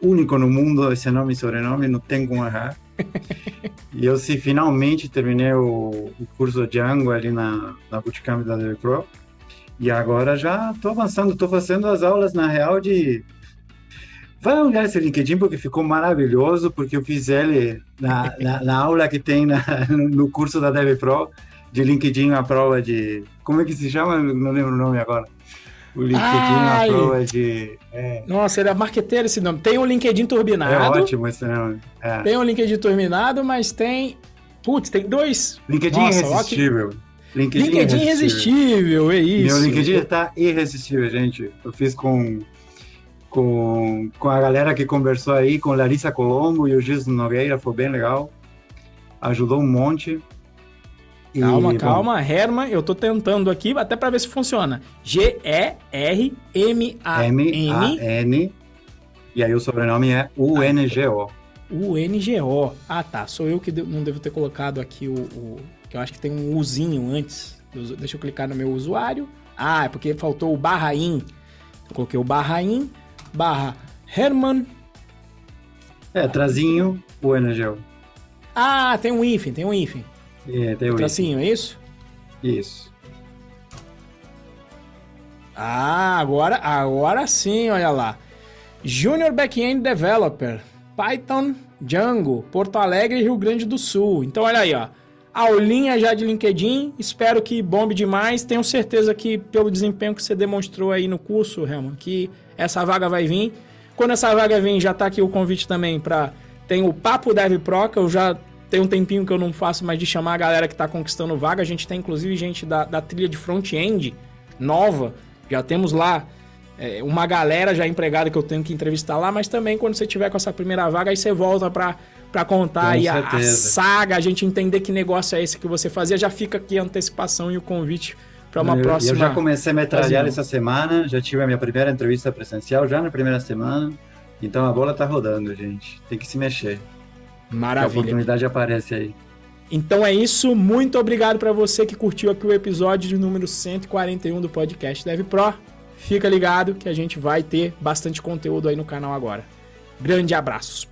único no mundo esse nome e sobrenome, não tem como errar. e eu se finalmente terminei o, o curso Django ali na, na Bootcamp da DevPro, e agora já estou avançando, estou fazendo as aulas na real de. Vai olhar esse LinkedIn porque ficou maravilhoso, porque eu fiz ele na, na, na aula que tem na, no curso da DevPro de LinkedIn, a prova de. Como é que se chama? Não lembro o nome agora. O LinkedIn, Ai. a prova de. É. Nossa, era marqueteiro esse nome. Tem o um LinkedIn turbinado. É ótimo esse nome. É. Tem o um LinkedIn turbinado, mas tem. Putz, tem dois. LinkedIn Nossa, irresistível. LinkedIn, LinkedIn irresistível. é isso. Meu LinkedIn está irresistível, gente. Eu fiz com, com, com a galera que conversou aí, com Larissa Colombo e o Gilson Nogueira, foi bem legal. Ajudou um monte. E, calma, calma, Herman, eu tô tentando aqui até para ver se funciona. G-E-R-M-A-N. M-A-N. E aí o sobrenome é U-N-G-O. U-N-G-O. Ah, tá. Sou eu que não devo ter colocado aqui o, o que eu acho que tem um Uzinho antes. Deixa eu clicar no meu usuário. Ah, é porque faltou o barra in. Eu coloquei o barra in, barra Herman. É, trazinho, o Energel. Ah, tem um hífen, tem um hífen. É, tem um Tracinho, é isso? Isso. Ah, agora, agora sim, olha lá. Junior Backend Developer, Python, Django, Porto Alegre Rio Grande do Sul. Então, olha aí, ó aulinha já de LinkedIn. Espero que bombe demais. Tenho certeza que, pelo desempenho que você demonstrou aí no curso, Helman, que essa vaga vai vir. Quando essa vaga vir, já está aqui o convite também para. Tem o Papo Dev Pro, que eu já tenho um tempinho que eu não faço mais de chamar a galera que está conquistando vaga. A gente tem inclusive gente da, da trilha de front-end nova. Já temos lá é, uma galera já empregada que eu tenho que entrevistar lá, mas também quando você tiver com essa primeira vaga, aí você volta para para contar aí a, a, saga, a gente entender que negócio é esse que você fazia, já fica aqui a antecipação e o convite para uma eu, próxima. Eu já comecei a metralhar essa semana, já tive a minha primeira entrevista presencial já na primeira semana. Então a bola tá rodando, gente. Tem que se mexer. Maravilha. A oportunidade aparece aí. Então é isso. Muito obrigado para você que curtiu aqui o episódio de número 141 do podcast Dev Pro. Fica ligado que a gente vai ter bastante conteúdo aí no canal agora. Grande abraço.